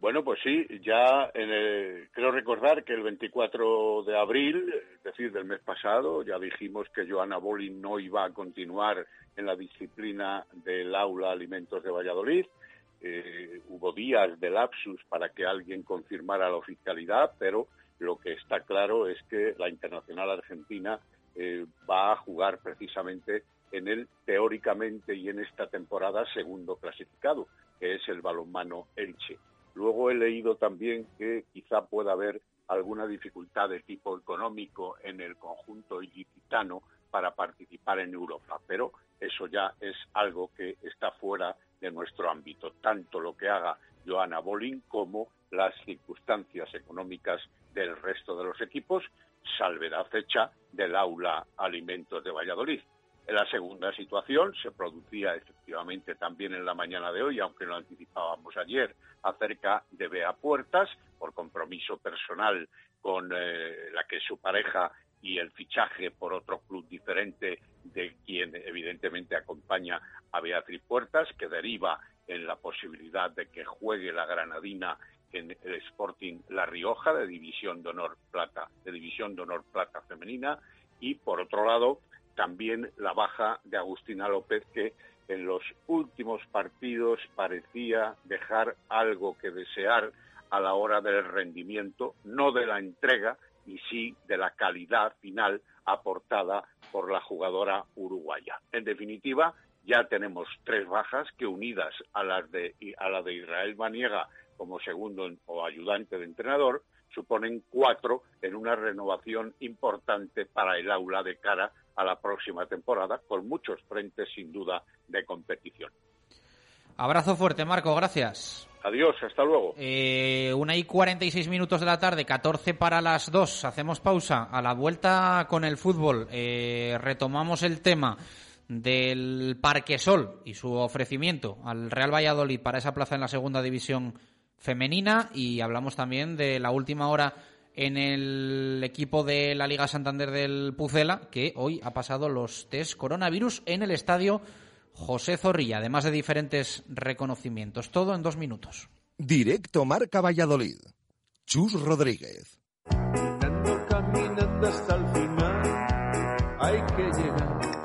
Bueno, pues sí, ya creo recordar que el 24 de abril, es decir, del mes pasado, ya dijimos que Joana Bolin no iba a continuar en la disciplina del aula Alimentos de Valladolid. Eh, hubo días de lapsus para que alguien confirmara la oficialidad, pero lo que está claro es que la Internacional Argentina eh, va a jugar precisamente en el teóricamente y en esta temporada segundo clasificado, que es el balonmano Elche. Luego he leído también que quizá pueda haber alguna dificultad de tipo económico en el conjunto ilicitano para participar en Europa, pero eso ya es algo que está fuera de nuestro ámbito, tanto lo que haga Joana Bolin como las circunstancias económicas del resto de los equipos, salvedad fecha del aula Alimentos de Valladolid. En la segunda situación se producía efectivamente también en la mañana de hoy, aunque lo anticipábamos ayer, acerca de Bea Puertas, por compromiso personal con eh, la que su pareja y el fichaje por otro club diferente de quien evidentemente acompaña a Beatriz Puertas, que deriva en la posibilidad de que juegue la granadina en el Sporting La Rioja de División de Honor Plata, de División de Honor Plata femenina y por otro lado también la baja de Agustina López que en los últimos partidos parecía dejar algo que desear a la hora del rendimiento, no de la entrega, y sí de la calidad final aportada por la jugadora uruguaya. En definitiva, ya tenemos tres bajas que unidas a las de a la de Israel Maniega como segundo o ayudante de entrenador suponen cuatro en una renovación importante para el aula de cara a la próxima temporada, con muchos frentes sin duda de competición. Abrazo fuerte, Marco, gracias. Adiós, hasta luego. Eh, una y 46 minutos de la tarde, 14 para las dos. Hacemos pausa. A la vuelta con el fútbol, eh, retomamos el tema del Parque Sol y su ofrecimiento al Real Valladolid para esa plaza en la segunda división femenina y hablamos también de la última hora en el equipo de la Liga Santander del Pucela, que hoy ha pasado los test coronavirus en el estadio José Zorrilla, además de diferentes reconocimientos. Todo en dos minutos. Directo Marca Valladolid. Chus Rodríguez. Caminando, hasta el final. Hay que llegar.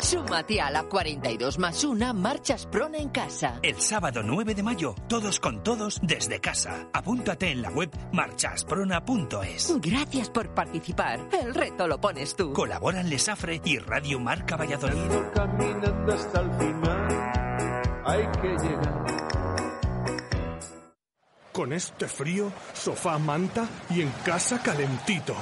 Súmate a la 42 más 1 Marchas Prona en casa. El sábado 9 de mayo, todos con todos desde casa. Apúntate en la web marchasprona.es. Gracias por participar. El reto lo pones tú. Colaboran Lesafre y Radio Marca Valladolid. Caminando hasta el final. Hay que llegar. Con este frío, sofá, manta y en casa calentito.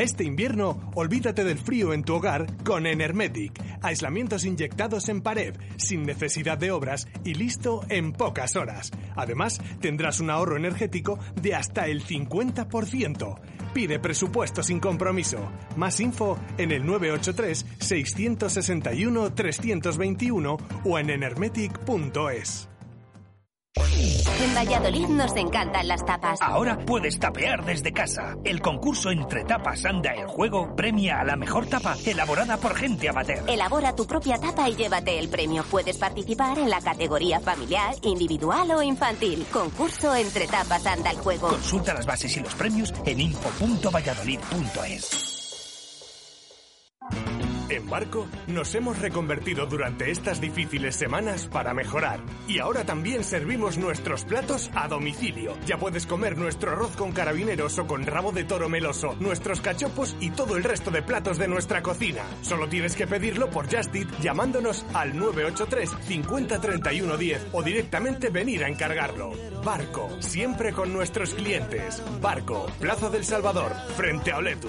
Este invierno, olvídate del frío en tu hogar con Enermetic. Aislamientos inyectados en pared, sin necesidad de obras y listo en pocas horas. Además, tendrás un ahorro energético de hasta el 50%. Pide presupuesto sin compromiso. Más info en el 983-661-321 o en enermetic.es. En Valladolid nos encantan las tapas. Ahora puedes tapear desde casa. El concurso entre tapas anda el juego premia a la mejor tapa elaborada por gente amateur. Elabora tu propia tapa y llévate el premio. Puedes participar en la categoría familiar, individual o infantil. Concurso entre tapas anda el juego. Consulta las bases y los premios en info.valladolid.es. En Barco nos hemos reconvertido durante estas difíciles semanas para mejorar. Y ahora también servimos nuestros platos a domicilio. Ya puedes comer nuestro arroz con carabineros o con rabo de toro meloso, nuestros cachopos y todo el resto de platos de nuestra cocina. Solo tienes que pedirlo por Just Eat llamándonos al 983 50 31 10 o directamente venir a encargarlo. Barco, siempre con nuestros clientes. Barco, Plaza del Salvador, frente a Oletu.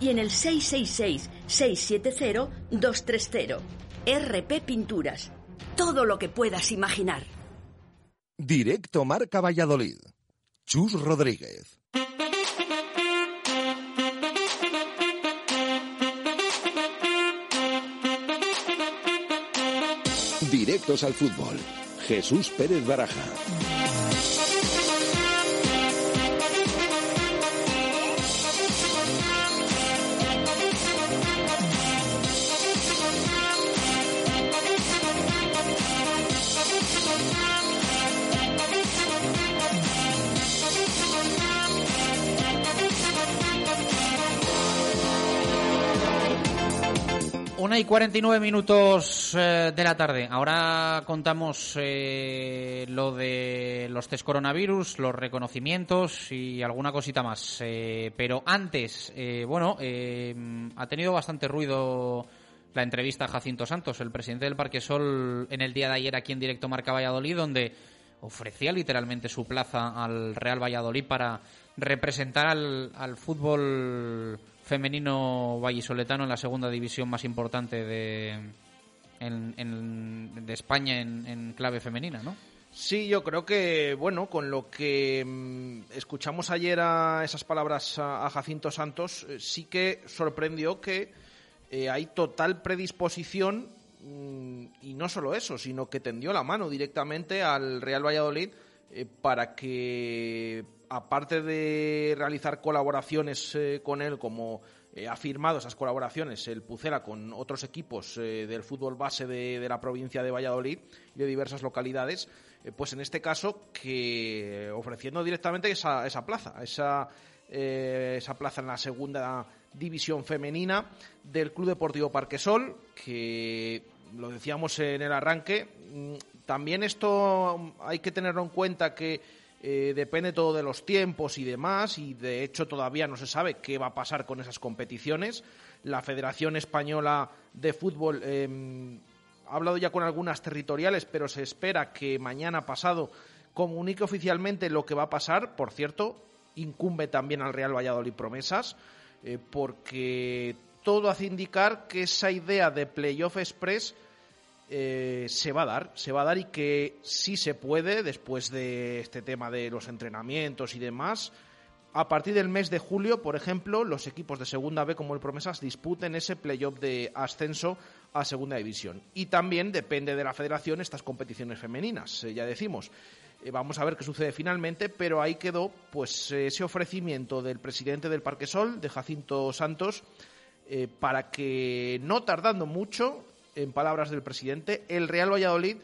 y en el 666-670-230. RP Pinturas. Todo lo que puedas imaginar. Directo Marca Valladolid. Chus Rodríguez. Directos al fútbol. Jesús Pérez Baraja. Una y 49 minutos eh, de la tarde. Ahora contamos eh, lo de los test coronavirus, los reconocimientos y alguna cosita más. Eh, pero antes, bueno, ha tenido bastante ruido la entrevista a Jacinto Santos, el presidente del Parque Sol, en el día de ayer aquí en directo Marca Valladolid, donde ofrecía literalmente su plaza al Real Valladolid para representar al, al fútbol femenino vallisoletano en la segunda división más importante de, de España en, clave femenina, ¿no? Sí, yo creo que, bueno, con lo que mm, escuchamos ayer a esas palabras a, Jacinto Santos, eh, sí que sorprendió que eh, hay total predisposición mm, y no solo eso, sino que tendió la mano directamente al Real Valladolid eh, para que aparte de realizar colaboraciones eh, con él, como eh, ha firmado esas colaboraciones el Pucela con otros equipos eh, del fútbol base de, la provincia de Valladolid y de diversas localidades, pues en este caso que ofreciendo directamente esa, esa plaza, esa, esa plaza en la segunda división femenina del Club Deportivo Parquesol, que lo decíamos en el arranque, mm, también esto hay que tenerlo en cuenta que eh, depende todo de los tiempos y demás, y de hecho todavía no se sabe qué va a pasar con esas competiciones. La Federación Española de Fútbol em, ha hablado ya con algunas territoriales, pero se espera que mañana pasado comunique oficialmente lo que va a pasar. Por cierto, incumbe también al Real Valladolid Promesas, eh, porque todo hace indicar que esa idea de Playoff Express eh, se va a dar, se va a dar y que sí se puede, después de este tema de los entrenamientos y demás, a partir del mes de julio, por ejemplo, los equipos de Segunda B como el Promesas disputen ese playoff de ascenso a Segunda División. Y también depende de la federación estas competiciones femeninas, eh, ya decimos. Eh, vamos a ver qué sucede finalmente, pero ahí quedó pues ese ofrecimiento del presidente del Parque Sol, de Jacinto Santos, para que no tardando mucho en palabras del presidente, el Real Valladolid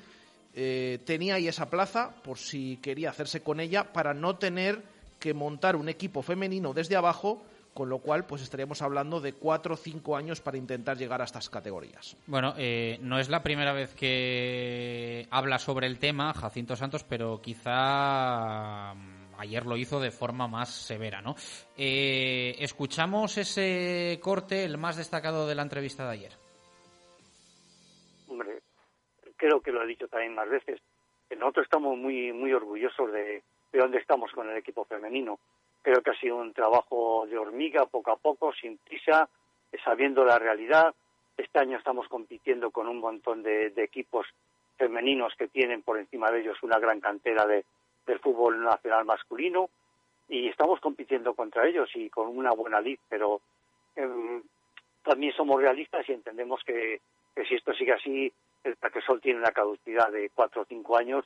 eh, tenía ahí esa plaza por si quería hacerse con ella para no tener que montar un equipo femenino desde abajo con lo cual pues estaríamos hablando de cuatro o cinco años para intentar llegar a estas categorías. Bueno, eh, no es la primera vez que habla sobre el tema Jacinto Santos, pero quizá mm, ayer lo hizo de forma más severa, ¿no? Eh, escuchamos ese corte, el más destacado de la entrevista de ayer creo que lo he dicho también más veces, nosotros estamos muy, muy orgullosos de, de dónde estamos con el equipo femenino. Creo que ha sido un trabajo de hormiga, poco a poco, sin prisa, sabiendo la realidad. Este año estamos compitiendo con un montón de, equipos femeninos que tienen por encima de ellos una gran cantera de, del fútbol nacional masculino y estamos compitiendo contra ellos y con una buena lid, pero em, también somos realistas y entendemos que, si esto sigue así, el Parquesol tiene una caducidad de cuatro o cinco años,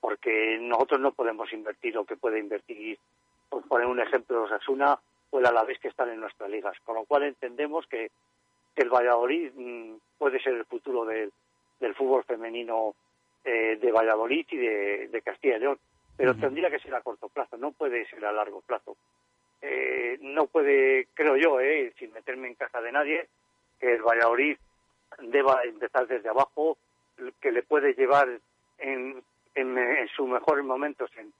porque nosotros no podemos invertir lo que puede invertir, por poner un ejemplo, Osasuna o el Alavés que están en nuestras ligas. Con lo cual entendemos que, el Valladolid mm, puede ser el futuro del, fútbol femenino eh, de Valladolid y de, Castilla y León. Pero tendría que ser a corto plazo, no puede ser a largo plazo. Eh, no puede, creo yo, eh, sin meterme en casa de nadie, que el Valladolid deba empezar desde abajo, que le puede llevar en, en, sus mejores momentos, en,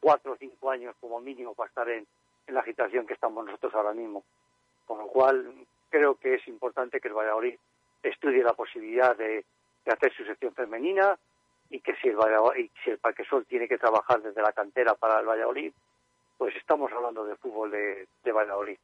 cuatro o cinco años como mínimo, para estar en, la agitación que estamos nosotros ahora mismo. Con lo cual, creo que es importante que el Valladolid estudie la posibilidad de, hacer su sección femenina y que si el, Valladolid, si el Parque Sol tiene que trabajar desde la cantera para el Valladolid, pues estamos hablando de fútbol de Valladolid.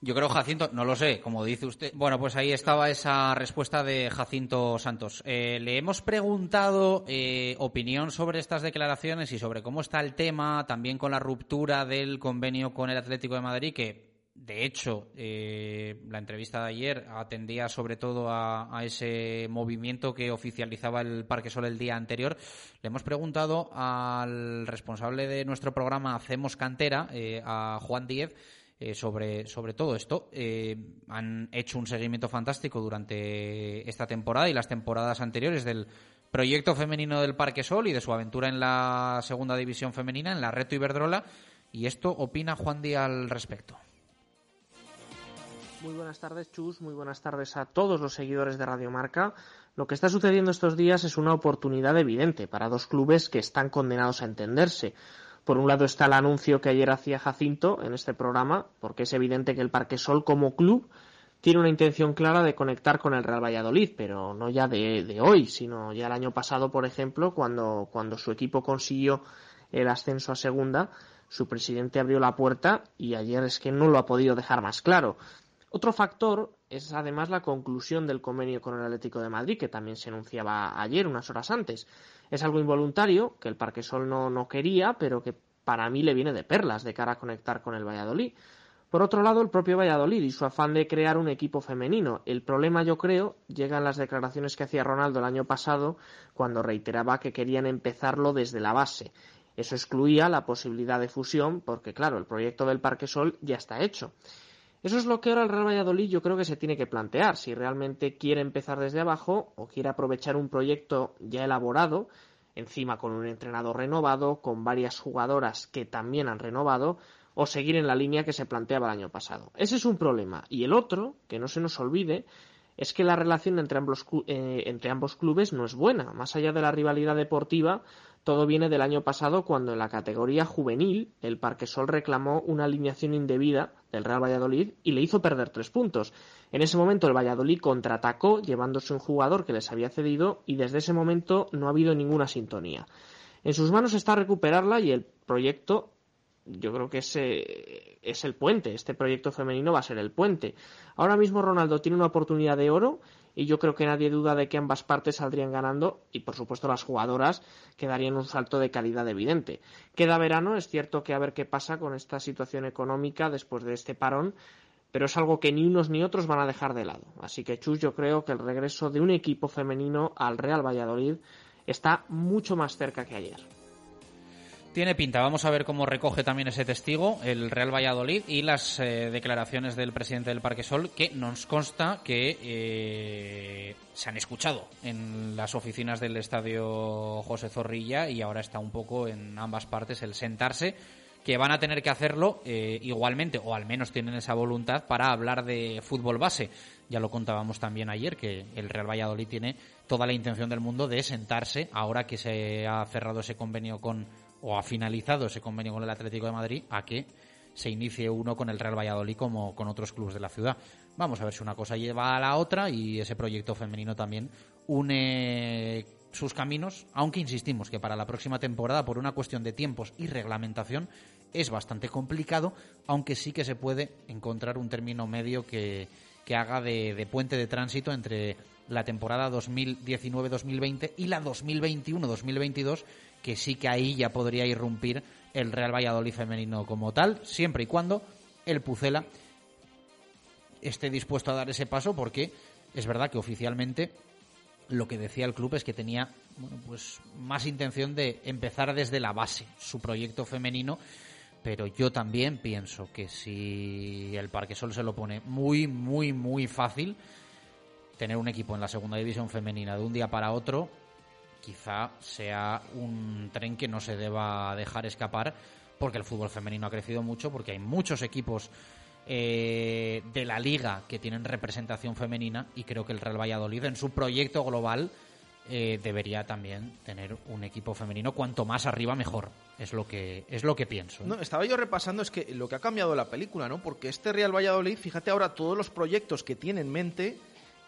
Yo creo, Jacinto, no lo sé, como dice usted. Bueno, pues ahí estaba esa respuesta de Jacinto Santos. Eh, le hemos preguntado eh, opinión sobre estas declaraciones y sobre cómo está el tema, también con la ruptura del convenio con el Atlético de Madrid, que de hecho, eh, la entrevista de ayer atendía sobre todo a, ese movimiento que oficializaba el Parque Sol el día anterior. Le hemos preguntado al responsable de nuestro programa Hacemos Cantera, eh, a Juan Díez, eh, sobre, sobre todo esto. han hecho un seguimiento fantástico durante esta temporada y las temporadas anteriores del proyecto femenino del Parque Sol y de su aventura en la segunda división femenina, en la Reto Iberdrola. Y esto opina Juan Díaz al respecto. Muy buenas tardes, Chus. Muy buenas tardes a todos los seguidores de Radio Marca. Lo que está sucediendo estos días es una oportunidad evidente para dos clubes que están condenados a entenderse. Por un lado está el anuncio que ayer hacía Jacinto en este programa, porque es evidente que el Parque Sol como club tiene una intención clara de conectar con el Real Valladolid, pero no ya de, hoy, sino ya el año pasado, por ejemplo, cuando, cuando su equipo consiguió el ascenso a segunda, su presidente abrió la puerta y ayer es que no lo ha podido dejar más claro. Otro factor es además la conclusión del convenio con el Atlético de Madrid, que también se anunciaba ayer, unas horas antes. Es algo involuntario, que el Parque Sol no, no quería, pero que para mí le viene de perlas de cara a conectar con el Valladolid. Por otro lado, el propio Valladolid y su afán de crear un equipo femenino. El problema, yo creo, llega en las declaraciones que hacía Ronaldo el año pasado, cuando reiteraba que querían empezarlo desde la base. Eso excluía la posibilidad de fusión, porque claro, el proyecto del Parque Sol ya está hecho. Eso es lo que ahora el Real Valladolid yo creo que se tiene que plantear, si realmente quiere empezar desde abajo o quiere aprovechar un proyecto ya elaborado, encima con un entrenador renovado, con varias jugadoras que también han renovado, o seguir en la línea que se planteaba el año pasado. Ese es un problema. Y el otro, que no se nos olvide, es que la relación entre ambos, eh, entre ambos clubes no es buena. Más allá de la rivalidad deportiva, todo viene del año pasado cuando en la categoría juvenil el Parquesol reclamó una alineación indebida del Real Valladolid y le hizo perder tres puntos. En ese momento el Valladolid contraatacó llevándose un jugador que les había cedido y desde ese momento no ha habido ninguna sintonía. En sus manos está recuperarla y el proyecto yo creo que ese es el puente. Este proyecto femenino va a ser el puente. Ahora mismo Ronaldo tiene una oportunidad de oro y yo creo que nadie duda de que ambas partes saldrían ganando y por supuesto las jugadoras quedarían un salto de calidad evidente. Queda verano, es cierto que a ver qué pasa con esta situación económica después de este parón, pero es algo que ni unos ni otros van a dejar de lado. Así que Chus, yo creo que el regreso de un equipo femenino al Real Valladolid está mucho más cerca que ayer. Tiene pinta, vamos a ver cómo recoge también ese testigo el Real Valladolid y las eh, declaraciones del presidente del Parque Sol, que nos consta que eh, se han escuchado en las oficinas del estadio José Zorrilla y ahora está un poco en ambas partes el sentarse, que van a tener que hacerlo eh, igualmente, o al menos tienen esa voluntad para hablar de fútbol base. Ya lo contábamos también ayer, que el Real Valladolid tiene toda la intención del mundo de sentarse, ahora que se ha cerrado ese convenio con o ha finalizado ese convenio con el Atlético de Madrid a que se inicie uno con el Real Valladolid como con otros clubes de la ciudad. Vamos a ver si una cosa lleva a la otra y ese proyecto femenino también une sus caminos, aunque insistimos que para la próxima temporada, por una cuestión de tiempos y reglamentación, es bastante complicado, aunque sí que se puede encontrar un término medio que, que haga de, de puente de tránsito entre la temporada 2019-2020 y la 2021-2022 que sí que ahí ya podría irrumpir el Real Valladolid femenino como tal, siempre y cuando el Pucela esté dispuesto a dar ese paso porque es verdad que oficialmente lo que decía el club es que tenía bueno, pues más intención de empezar desde la base su proyecto femenino, pero yo también pienso que si el Parque Sol se lo pone muy, muy, muy fácil, tener un equipo en la segunda división femenina de un día para otro, quizá sea un tren que no se deba dejar escapar, porque el fútbol femenino ha crecido mucho, porque hay muchos equipos eh, de la liga que tienen representación femenina y creo que el Real Valladolid en su proyecto global eh, debería también tener un equipo femenino. Cuanto más arriba mejor. Es lo que es lo que pienso ¿eh? no estaba yo repasando es que lo que ha cambiado la película no porque este Real Valladolid fíjate ahora todos los proyectos que tiene en mente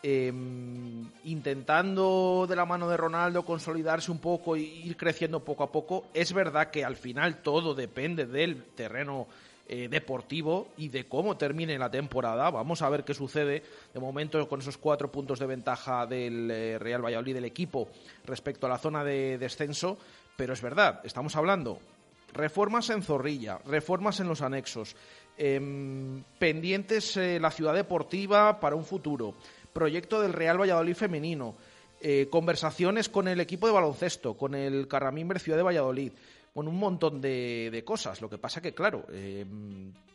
em, intentando de la mano de Ronaldo consolidarse un poco e ir creciendo poco a poco es verdad que al final todo depende del terreno eh, deportivo y de cómo termine la temporada. Vamos a ver qué sucede de momento con esos cuatro puntos de ventaja del eh, Real Valladolid del equipo respecto a la zona de descenso. Pero es verdad, estamos hablando reformas en Zorrilla, reformas en los anexos, em, pendientes eh, la ciudad deportiva para un futuro, proyecto del Real Valladolid femenino, conversaciones con el equipo de baloncesto, con el Carramimber Ciudad de Valladolid con un montón de, cosas. Lo que pasa que, claro, eh,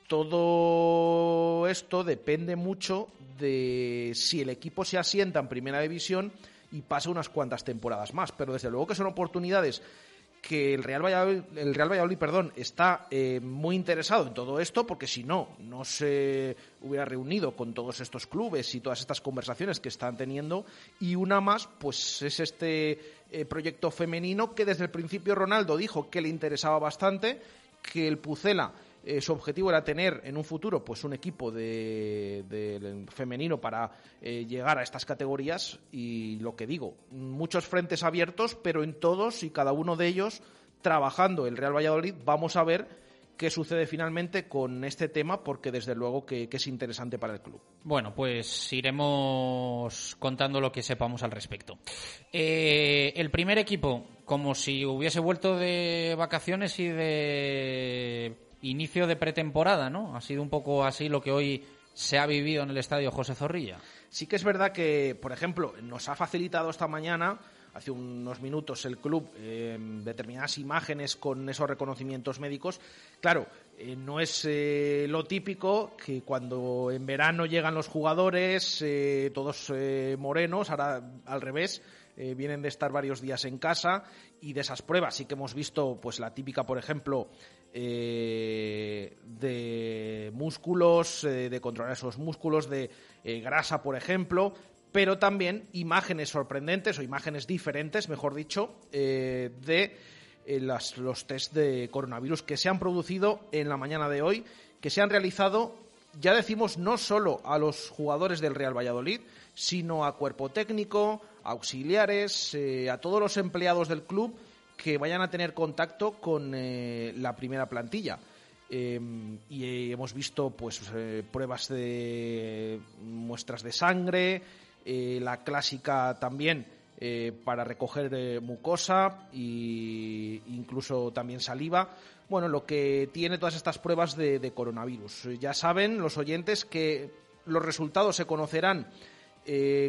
todo esto depende mucho de si el equipo se asienta en primera división y pasa unas cuantas temporadas más. Pero desde luego que son oportunidades que el Real Valladolid, el Real Valladolid perdón, está eh, muy interesado en todo esto, porque si no, no se hubiera reunido con todos estos clubes y todas estas conversaciones que están teniendo. Y una más, pues es este eh, proyecto femenino que desde el principio Ronaldo dijo que le interesaba bastante, que el Pucela eh, su objetivo era tener en un futuro pues un equipo de, femenino para eh, llegar a estas categorías y lo que digo, muchos frentes abiertos, pero en todos y cada uno de ellos trabajando el Real Valladolid vamos a ver qué sucede finalmente con este tema, porque desde luego que, es interesante para el club. Bueno, pues iremos contando lo que sepamos al respecto. Eh, el primer equipo, como si hubiese vuelto de vacaciones y de inicio de pretemporada, ¿no? Ha sido un poco así lo que hoy se ha vivido en el estadio José Zorrilla. Sí que es verdad que, por ejemplo, nos ha facilitado esta mañana hace unos minutos el club eh, determinadas imágenes con esos reconocimientos médicos. Claro, eh, no es eh, lo típico que cuando en verano llegan los jugadores, todos morenos, ahora al revés, vienen de estar varios días en casa y de esas pruebas. Sí que hemos visto pues la típica, por ejemplo, de músculos, de controlar esos músculos, de grasa, por ejemplo, pero también imágenes sorprendentes o imágenes diferentes, mejor dicho, eh, de eh, los test de coronavirus que se han producido en la mañana de hoy, que se han realizado, ya decimos, no solo a los jugadores del Real Valladolid, sino a cuerpo técnico, auxiliares, eh, a todos los empleados del club que vayan a tener contacto con la primera plantilla. y hemos visto pues pruebas de muestras de sangre, eh, la clásica también eh, para recoger eh, mucosa e incluso también saliva. Bueno, lo que tiene todas estas pruebas de, coronavirus. Ya saben los oyentes que los resultados se conocerán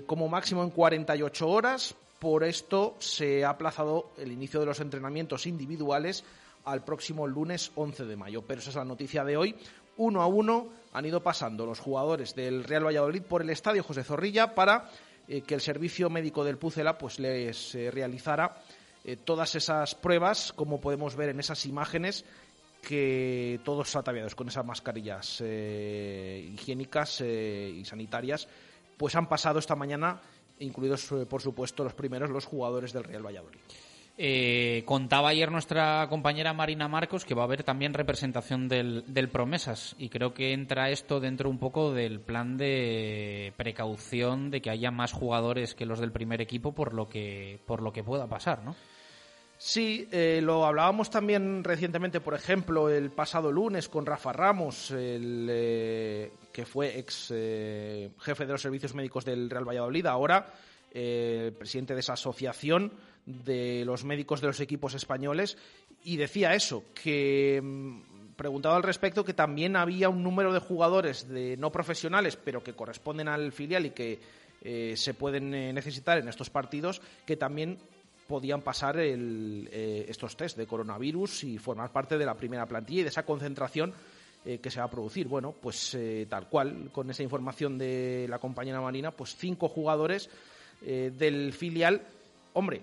como máximo en 48 horas. Por esto se ha aplazado el inicio de los entrenamientos individuales al próximo lunes 11 de mayo. Pero esa es la noticia de hoy. Uno a uno han ido pasando los jugadores del Real Valladolid por el estadio José Zorrilla para eh, que el servicio médico del Pucela pues les eh, realizara eh, todas esas pruebas, como podemos ver en esas imágenes que todos ataviados con esas mascarillas higiénicas y sanitarias, pues han pasado esta mañana, incluidos por supuesto los primeros los jugadores del Real Valladolid. Eh, contaba ayer nuestra compañera Marina Marcos que va a haber también representación del, Promesas y creo que entra esto dentro un poco del plan de precaución de que haya más jugadores que los del primer equipo por lo que por lo que pueda pasar, ¿no? Sí, eh, lo hablábamos también recientemente, por ejemplo, el pasado lunes con Rafa Ramos, el, eh, que fue ex jefe de los servicios médicos del Real Valladolid, ahora presidente de esa asociación de los médicos de los equipos españoles y decía eso, que mm, preguntado al respecto que también había un número de jugadores de no profesionales, pero que corresponden al filial y que eh, se pueden eh, necesitar en estos partidos, que también podían pasar el, eh, estos test de coronavirus y formar parte de la primera plantilla y de esa concentración que se va a producir. Bueno, pues tal cual, con esa información de la compañera Marina, pues cinco jugadores del filial. Hombre,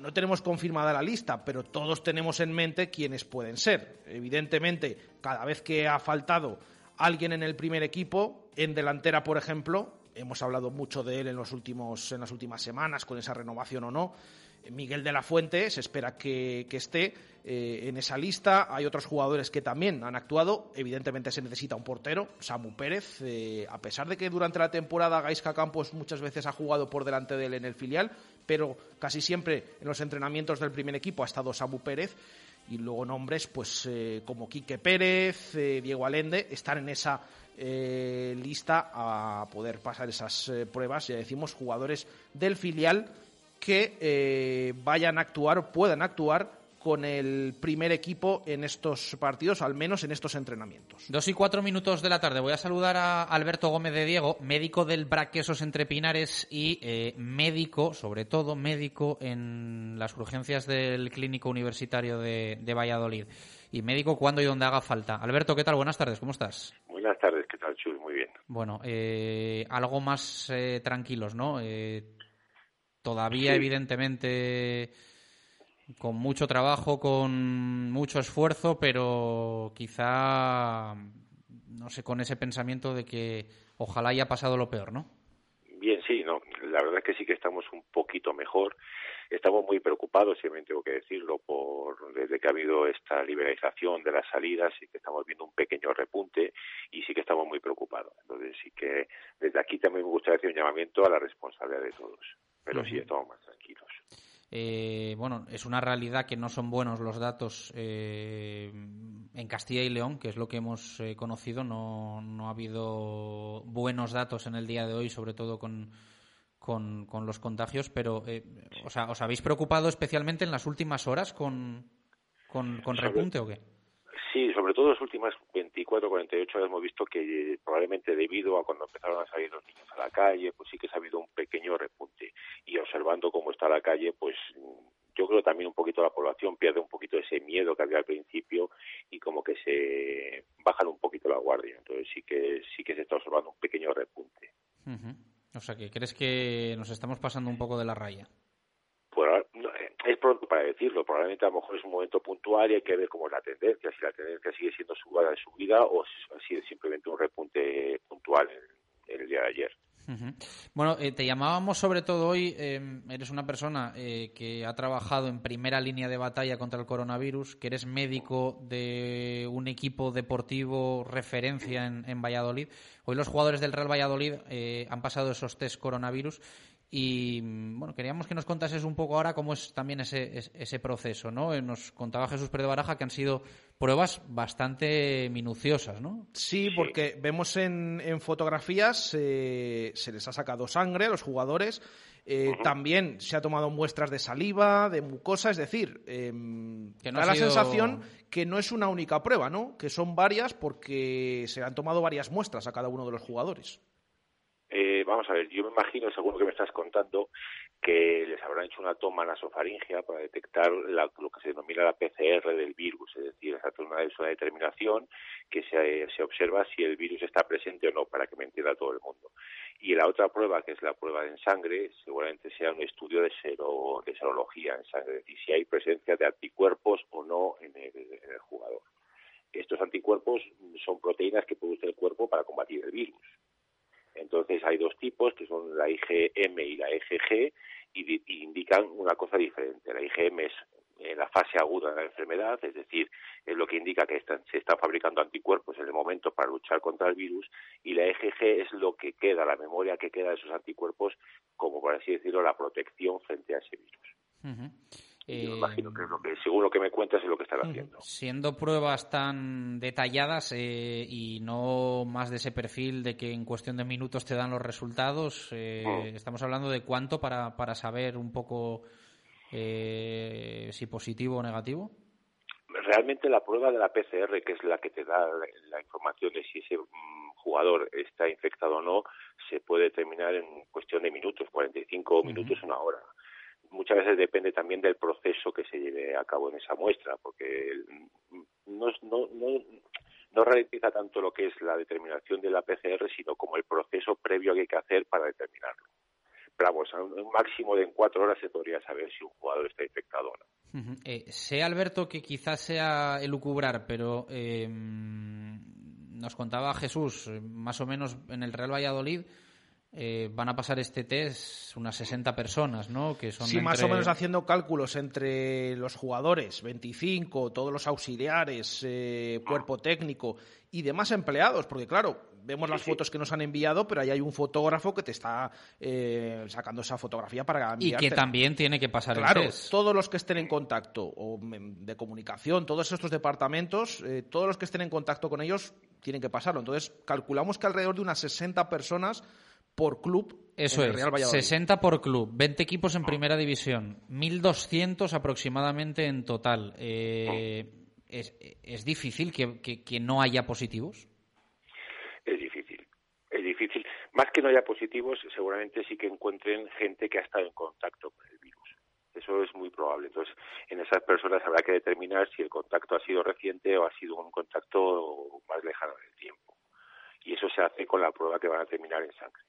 no tenemos confirmada la lista, pero todos tenemos en mente quiénes pueden ser. Evidentemente, cada vez que ha faltado alguien en el primer equipo, en delantera, por ejemplo, hemos hablado mucho de él en, los últimos, en las últimas semanas, con esa renovación o no. Miguel de la Fuente se espera que, esté eh, en esa lista. Hay otros jugadores que también han actuado. Evidentemente se necesita un portero, Samu Pérez. Eh, a pesar de que durante la temporada Gaisca Campos muchas veces ha jugado por delante de él en el filial, pero casi siempre en los entrenamientos del primer equipo ha estado Samu Pérez. Y luego nombres pues eh, como Quique Pérez, Diego Alende, están en esa lista a poder pasar esas pruebas. Ya decimos, jugadores del filial que eh, vayan a actuar, puedan actuar con el primer equipo en estos partidos, al menos en estos entrenamientos. Dos y cuatro minutos de la tarde. Voy a saludar a Alberto Gómez de Diego, médico del Braquesos entre Pinares y eh, médico, sobre todo médico en las urgencias del Clínico Universitario de, Valladolid. Y médico cuando y donde haga falta. Alberto, ¿qué tal? Buenas tardes, ¿cómo estás? Buenas tardes, ¿qué tal, Chus? Muy bien. Bueno, eh, algo más tranquilos, ¿no? Todavía, evidentemente, con mucho trabajo, con mucho esfuerzo, pero quizá, no sé, con ese pensamiento de que ojalá haya pasado lo peor, ¿no? Bien, sí, no. La verdad es que sí que estamos un poquito mejor. Estamos muy preocupados, siempre tengo que decirlo, por desde que ha habido esta liberalización de las salidas y que estamos viendo un pequeño repunte y sí que estamos muy preocupados. Entonces sí que desde aquí también me gustaría hacer un llamamiento a la responsabilidad de todos pero sí estamos más tranquilos. Eh, bueno, es una realidad que no son buenos los datos eh, en Castilla y León, que es lo que hemos eh, conocido. No, no, ha habido buenos datos en el día de hoy, sobre todo con, con, los contagios, pero o sea, ¿os habéis preocupado especialmente en las últimas horas con, con, con repunte o qué? Sí, sobre todo en las últimas 24, 48 horas hemos visto que probablemente debido a cuando empezaron a salir los niños a la calle, pues sí que se ha habido un pequeño repunte. Y observando cómo está la calle, pues yo creo también un poquito la población pierde un poquito ese miedo que había al principio y como que se bajan un poquito la guardia. Entonces sí que sí que se está observando un pequeño repunte. O sea, que crees que nos estamos pasando un poco de la raya. Es pronto para decirlo, probablemente a lo mejor es un momento puntual y hay que ver cómo es la tendencia, si la tendencia sigue siendo subida de subida o si es simplemente un repunte puntual en, el día de ayer. Bueno, eh, te llamábamos sobre todo hoy, em, eres una persona eh, que ha trabajado en primera línea de batalla contra el coronavirus, que eres médico de un equipo deportivo referencia en, en Valladolid. Hoy los jugadores del Real Valladolid eh, han pasado esos test coronavirus y bueno, queríamos que nos contases un poco ahora cómo es también ese, ese proceso, ¿no? Eh, nos contaba Jesús Pérez de Baraja que han sido pruebas bastante minuciosas, ¿no? Sí, porque vemos en, en fotografías, eh, se les ha sacado sangre a los jugadores, eh, también se ha tomado muestras de saliva, de mucosa, es decir, em, que da la sensación que no es una única prueba, ¿no? Que son varias porque se han tomado varias muestras a cada uno de los jugadores. Eh, vamos a ver, yo me imagino, según lo que me estás contando, que les habrán hecho una toma nasofaringea para detectar lo que se denomina la PCR del virus, es decir, hacer una, una determinación que se, se, observa si el virus está presente o no, para que me entienda todo el mundo. Y la otra prueba, que es la prueba en sangre, seguramente sea un estudio de serología en sangre, es decir, si hay presencia de anticuerpos o no en el, en el jugador. Estos anticuerpos son proteínas que produce el cuerpo para combatir el virus entonces hay dos tipos, que son la IgM y la IgG, y, indican una cosa diferente. La IgM es en la fase aguda de la enfermedad, es decir, es lo que indica que se están fabricando anticuerpos en el momento para luchar contra el virus, y la IgG es lo que queda, la memoria que queda de esos anticuerpos, como por así decirlo, la protección frente a ese virus. Eh, imagino que, lo que según lo que me cuentas es lo que están haciendo. Siendo pruebas tan detalladas eh, y no más de ese perfil de que en cuestión de minutos te dan los resultados, eh, estamos hablando de cuánto para, para saber un poco si positivo o negativo. realmente la prueba de la PCR, que es la que te da la, información de si ese mm, jugador está infectado o no, se puede determinar en cuestión de minutos, 45 minutos, una hora. Muchas veces depende también del proceso que se lleve a cabo en esa muestra, porque no, no, no, no ralentiza tanto lo que es la determinación de la PCR, sino como el proceso previo que hay que hacer para determinarlo. Pero vamos, a un máximo de en cuatro horas se podría saber si un jugador está infectado o no. Eh, sé, Alberto, que quizás sea elucubrar, pero eh, nos contaba Jesús, más o menos en el Real Valladolid, eh, van a pasar este test unas 60 personas, ¿no? Que son sí, más o menos haciendo cálculos entre los jugadores, 25, todos los auxiliares, eh, cuerpo técnico y demás empleados, porque claro, vemos las fotos que nos han enviado, pero ahí hay un fotógrafo que te está eh, sacando esa fotografía para enviarte. Y que también tiene que pasar claro, el test. todos los que estén en contacto, o de comunicación, todos estos departamentos, todos los que estén en contacto con ellos tienen que pasarlo. Entonces, calculamos que alrededor de unas 60 personas por club. Eso es, 60 por club, 20 equipos en primera división, 1.200 aproximadamente en total. Eh, ¿es, difícil que, no haya positivos? Es difícil, es difícil. Más que no haya positivos, seguramente sí que encuentren gente que ha estado en contacto con el virus. Eso es muy probable. Entonces, en esas personas habrá que determinar si el contacto ha sido reciente o ha sido un contacto más lejano en el tiempo. Y eso se hace con la prueba que van a terminar en sangre.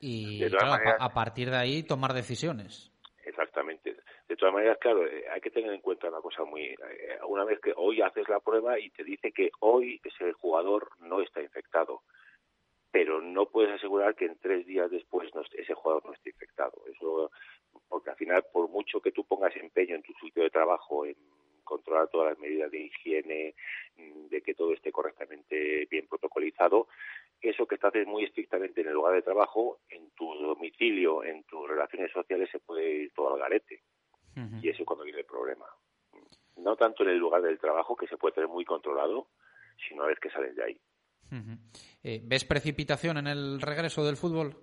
Y a, partir de ahí tomar decisiones. Exactamente. De todas maneras, claro, eh, hay que tener en cuenta una cosa muy... Eh, una vez que hoy haces la prueba y te dice que hoy ese jugador no está infectado, pero no puedes asegurar que en tres días después ese jugador no esté infectado. Eso, porque al final, por mucho que tú pongas empeño en tu sitio de trabajo, en controlar todas las medidas de higiene, mm, de que todo esté correctamente bien protocolizado, eso que estás muy estrictamente en el lugar de trabajo, en tu domicilio, en tus relaciones sociales, se puede ir todo al garete. Y eso es cuando viene el problema. No tanto en el lugar del trabajo, que se puede tener muy controlado, sino a vez que sales de ahí. Eh, ¿Ves precipitación en el regreso del fútbol?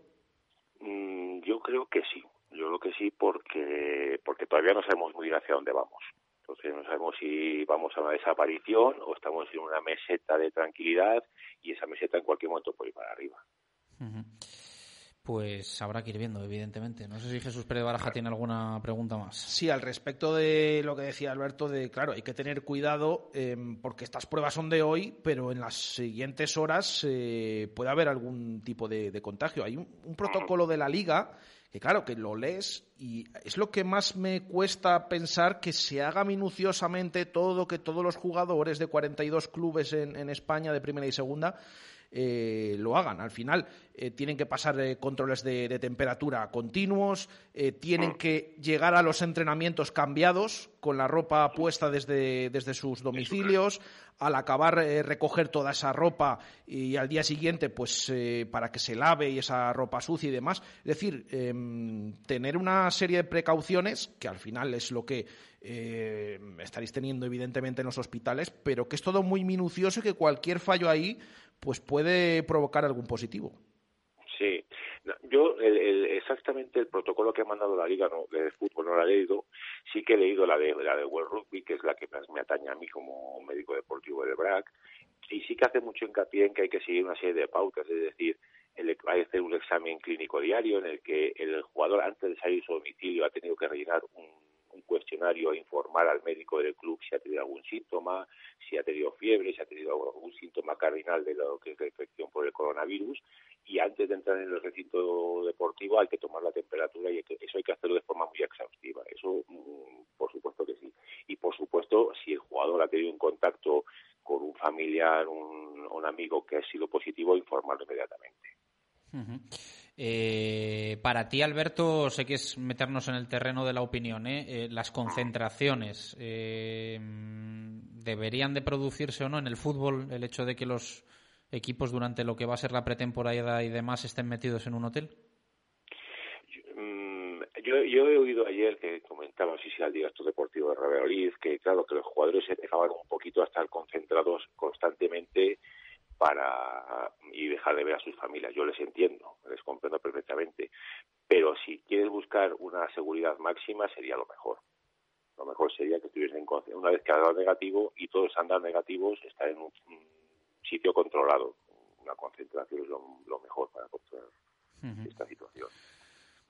Mm, yo creo que sí. Yo creo que sí porque, porque todavía no sabemos muy bien hacia dónde vamos. Entonces no sabemos si vamos a una desaparición o estamos en una meseta de tranquilidad y esa meseta en cualquier momento puede ir para arriba. Pues habrá que ir viendo, evidentemente. No sé si Jesús Pérez Baraja tiene alguna pregunta más. Sí, al respecto de lo que decía Alberto, de claro, hay que tener cuidado em, porque estas pruebas son de hoy, pero en las siguientes horas eh, puede haber algún tipo de, contagio. Hay un, protocolo de la liga que claro, que lo lees y es lo que más me cuesta pensar que se haga minuciosamente todo, que todos los jugadores de 42 clubes en, en España de primera y segunda eh, lo hagan. Al final eh, tienen que pasar eh, controles de, temperatura continuos, tienen que llegar a los entrenamientos cambiados con la ropa puesta desde, desde sus domicilios, al acabar recoger toda esa ropa y al día siguiente pues para que se lave y esa ropa sucia y demás. Es decir, em, tener una serie de precauciones que al final es lo que estaréis teniendo evidentemente en los hospitales, pero que es todo muy minucioso y que cualquier fallo ahí pues puede provocar algún positivo. Sí, yo exactamente el protocolo que ha mandado la Liga de Fútbol no lo he leído, sí que he leído la de, la de World Rugby, que es la que más me atañe a mí como médico deportivo del BRAC, y sí que hace mucho hincapié en que hay que seguir una serie de pautas, es decir, el, hay que hacer un examen clínico diario en el que el jugador antes de salir de su domicilio ha tenido que rellenar un un cuestionario informar al médico del club si ha tenido algún síntoma, si ha tenido fiebre, si ha tenido algún síntoma cardinal de lo que es la infección por el coronavirus y antes de entrar en el recinto deportivo hay que tomar la temperatura y eso hay que hacerlo de forma muy exhaustiva. Eso, mm, por supuesto que sí. Y por supuesto, si el jugador ha tenido un contacto con un familiar, un, amigo que ha sido positivo, informarlo inmediatamente. Eh, para ti, Alberto, sé que es meternos en el terreno de la opinión. ¿eh? eh las concentraciones eh, deberían de producirse o no en el fútbol. El hecho de que los equipos durante lo que va a ser la pretemporada y demás estén metidos en un hotel. Mm, yo, he oído ayer que comentaba sí, sí, al director deportivo de Real que claro que los jugadores se dejaban un poquito a estar concentrados constantemente para y dejar de ver a sus familias. Yo les entiendo, les comprendo perfectamente, pero si quieres buscar una seguridad máxima sería lo mejor. lo mejor sería que estuviesen una vez que ha dado negativo y todos han dado negativos, estar en un, sitio controlado. Una concentración es lo, mejor para controlar esta situación.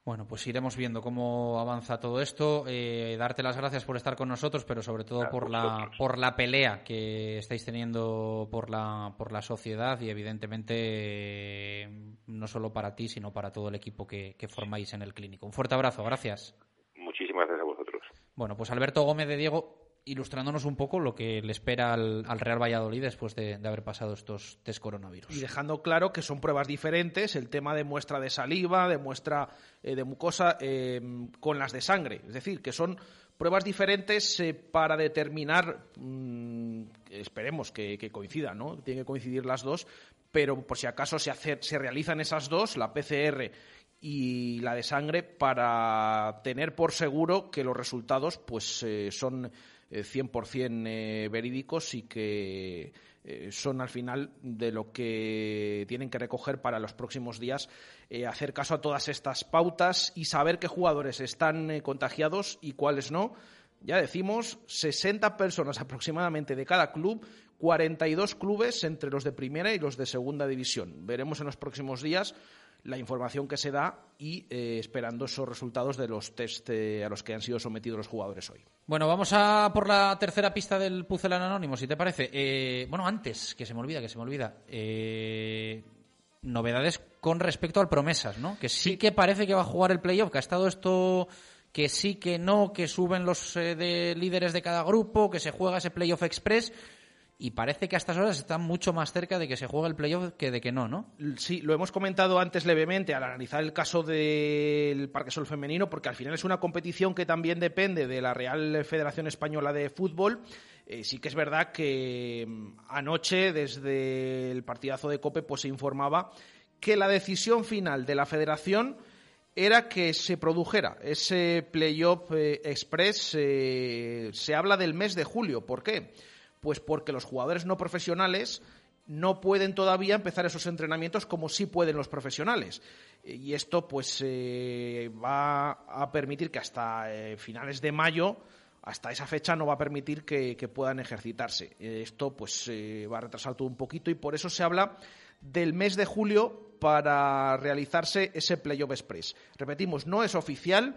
Bueno, pues iremos viendo cómo avanza todo esto. Eh, darte las gracias por estar con nosotros, pero sobre todo por la, por la pelea que estáis teniendo por la, por la sociedad y evidentemente no solo para ti, sino para todo el equipo que, que formáis en el clínico. Un fuerte abrazo, gracias. Muchísimas gracias a vosotros. Bueno, pues Alberto Gómez de Diego, ilustrándonos un poco lo que le espera al, Real Valladolid después de, haber pasado estos test coronavirus. Y dejando claro que son pruebas diferentes, el tema de muestra de saliva, de muestra eh, de mucosa, eh, con las de sangre. Es decir, que son pruebas diferentes eh, para determinar, mm, esperemos que, que coincidan, ¿no? Tienen que coincidir las dos, pero por si acaso se, se realizan esas dos, la PCR y la de sangre, para tener por seguro que los resultados pues son 100% eh, verídicos y que eh, son al final de lo que tienen que recoger para los próximos días, eh, hacer caso a todas estas pautas y saber qué jugadores están contagiados y cuáles no. Ya decimos, 60 personas aproximadamente de cada club, 42 clubes entre los de primera y los de segunda división. Veremos en los próximos días la información que se da y eh, esperando esos resultados de los test eh, a los que han sido sometidos los jugadores hoy. Bueno, vamos a por la tercera pista del puzzle anónimo, si te parece. Eh, bueno, antes, que se me olvida, que se me olvida. novedades con respecto al promesas, ¿no? Que sí, que parece que va a jugar el playoff, que ha estado esto que sí, que no, que suben los de líderes de cada grupo, que se juega ese playoff express y parece que a estas horas están mucho más cerca de que se juegue el playoff que de que no, ¿no? Sí, lo hemos comentado antes levemente al analizar el caso del Parque Sol Femenino, porque al final es una competición que también depende de la Real Federación Española de Fútbol. Eh, sí que es verdad que mm, anoche, desde el partidazo de Cope, pues se informaba que la decisión final de la Federación era que se produjera ese playoff eh, express. Eh, se habla del mes de julio. ¿Por qué? Pues porque los jugadores no profesionales no pueden todavía empezar esos entrenamientos como sí pueden los profesionales. Y esto pues eh, va a permitir que hasta eh, finales de mayo, hasta esa fecha, no va a permitir que, puedan ejercitarse. Esto pues eh, va a retrasar todo un poquito y por eso se habla del mes de julio para realizarse ese Playoff Express. Repetimos, no es oficial,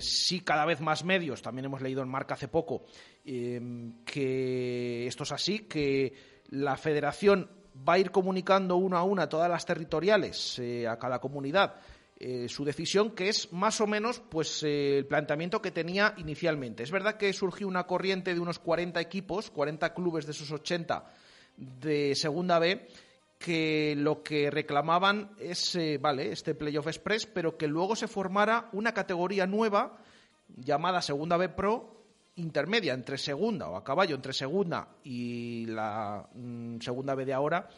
sí cada vez más medios, también hemos leído en Marca hace poco, Em, que esto es así, que la federación va a ir comunicando uno a una a todas las territoriales, eh, a cada comunidad, eh, su decisión, que es más o menos pues eh, el planteamiento que tenía inicialmente. Es verdad que surgió una corriente de unos 40 equipos, 40 clubes de esos 80 de Segunda B, que lo que reclamaban es, vale, este Playoff Express, pero que luego se formara una categoría nueva llamada Segunda B Pro intermedia entre segunda o a caballo entre segunda y la mm, segunda B de ahora,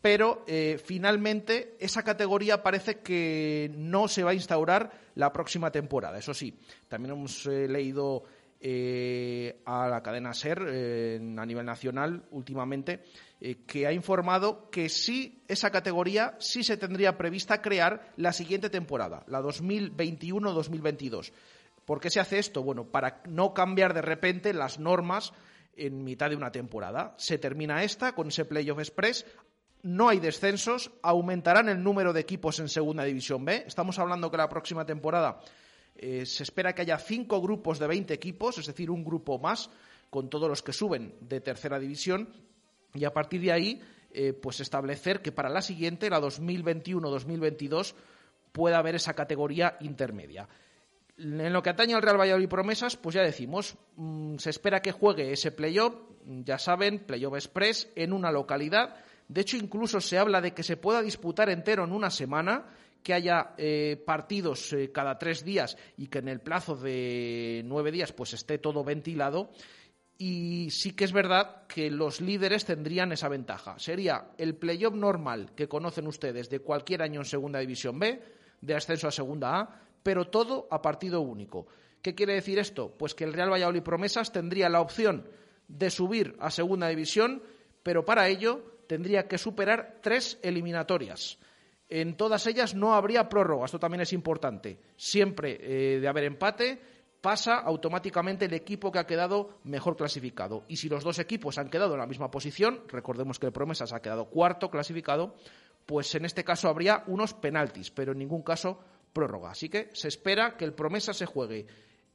pero eh, finalmente esa categoría parece que no se va a instaurar la próxima temporada. Eso sí, también hemos eh, leído eh, a la cadena SER a nivel nacional últimamente que ha informado que sí, esa categoría sí se tendría prevista crear la siguiente temporada, la 2021-2022. ¿Por qué se hace esto? Bueno, para no cambiar de repente las normas en mitad de una temporada. Se termina esta con ese Playoff Express. No hay descensos, aumentarán el número de equipos en Segunda División B. Estamos hablando que la próxima temporada eh, se espera que haya cinco grupos de 20 equipos, es decir, un grupo más, con todos los que suben de Tercera División. Y a partir de ahí, eh, pues establecer que para la siguiente, la 2021-2022, pueda haber esa categoría intermedia. En lo que atañe al Real Valladolid promesas, pues ya decimos, mm, se espera que juegue ese playoff, ya saben, playoff express, en una localidad. De hecho, incluso se habla de que se pueda disputar entero en una semana, que haya eh, partidos eh, cada tres días y que en el plazo de nueve días pues esté todo ventilado. Y sí que es verdad que los líderes tendrían esa ventaja. Sería el playoff normal que conocen ustedes de cualquier año en Segunda División B, de ascenso a Segunda A, pero todo a partido único. ¿Qué quiere decir esto? Pues que el Real Valladolid Promesas tendría la opción de subir a segunda división, pero para ello tendría que superar tres eliminatorias. En todas ellas no habría prórroga, esto también es importante. Siempre eh, de haber empate, pasa automáticamente el equipo que ha quedado mejor clasificado. Y si los dos equipos han quedado en la misma posición, recordemos que el Promesas ha quedado cuarto clasificado, pues en este caso habría unos penaltis, pero en ningún caso prórroga. Así que se espera que el Promesa se juegue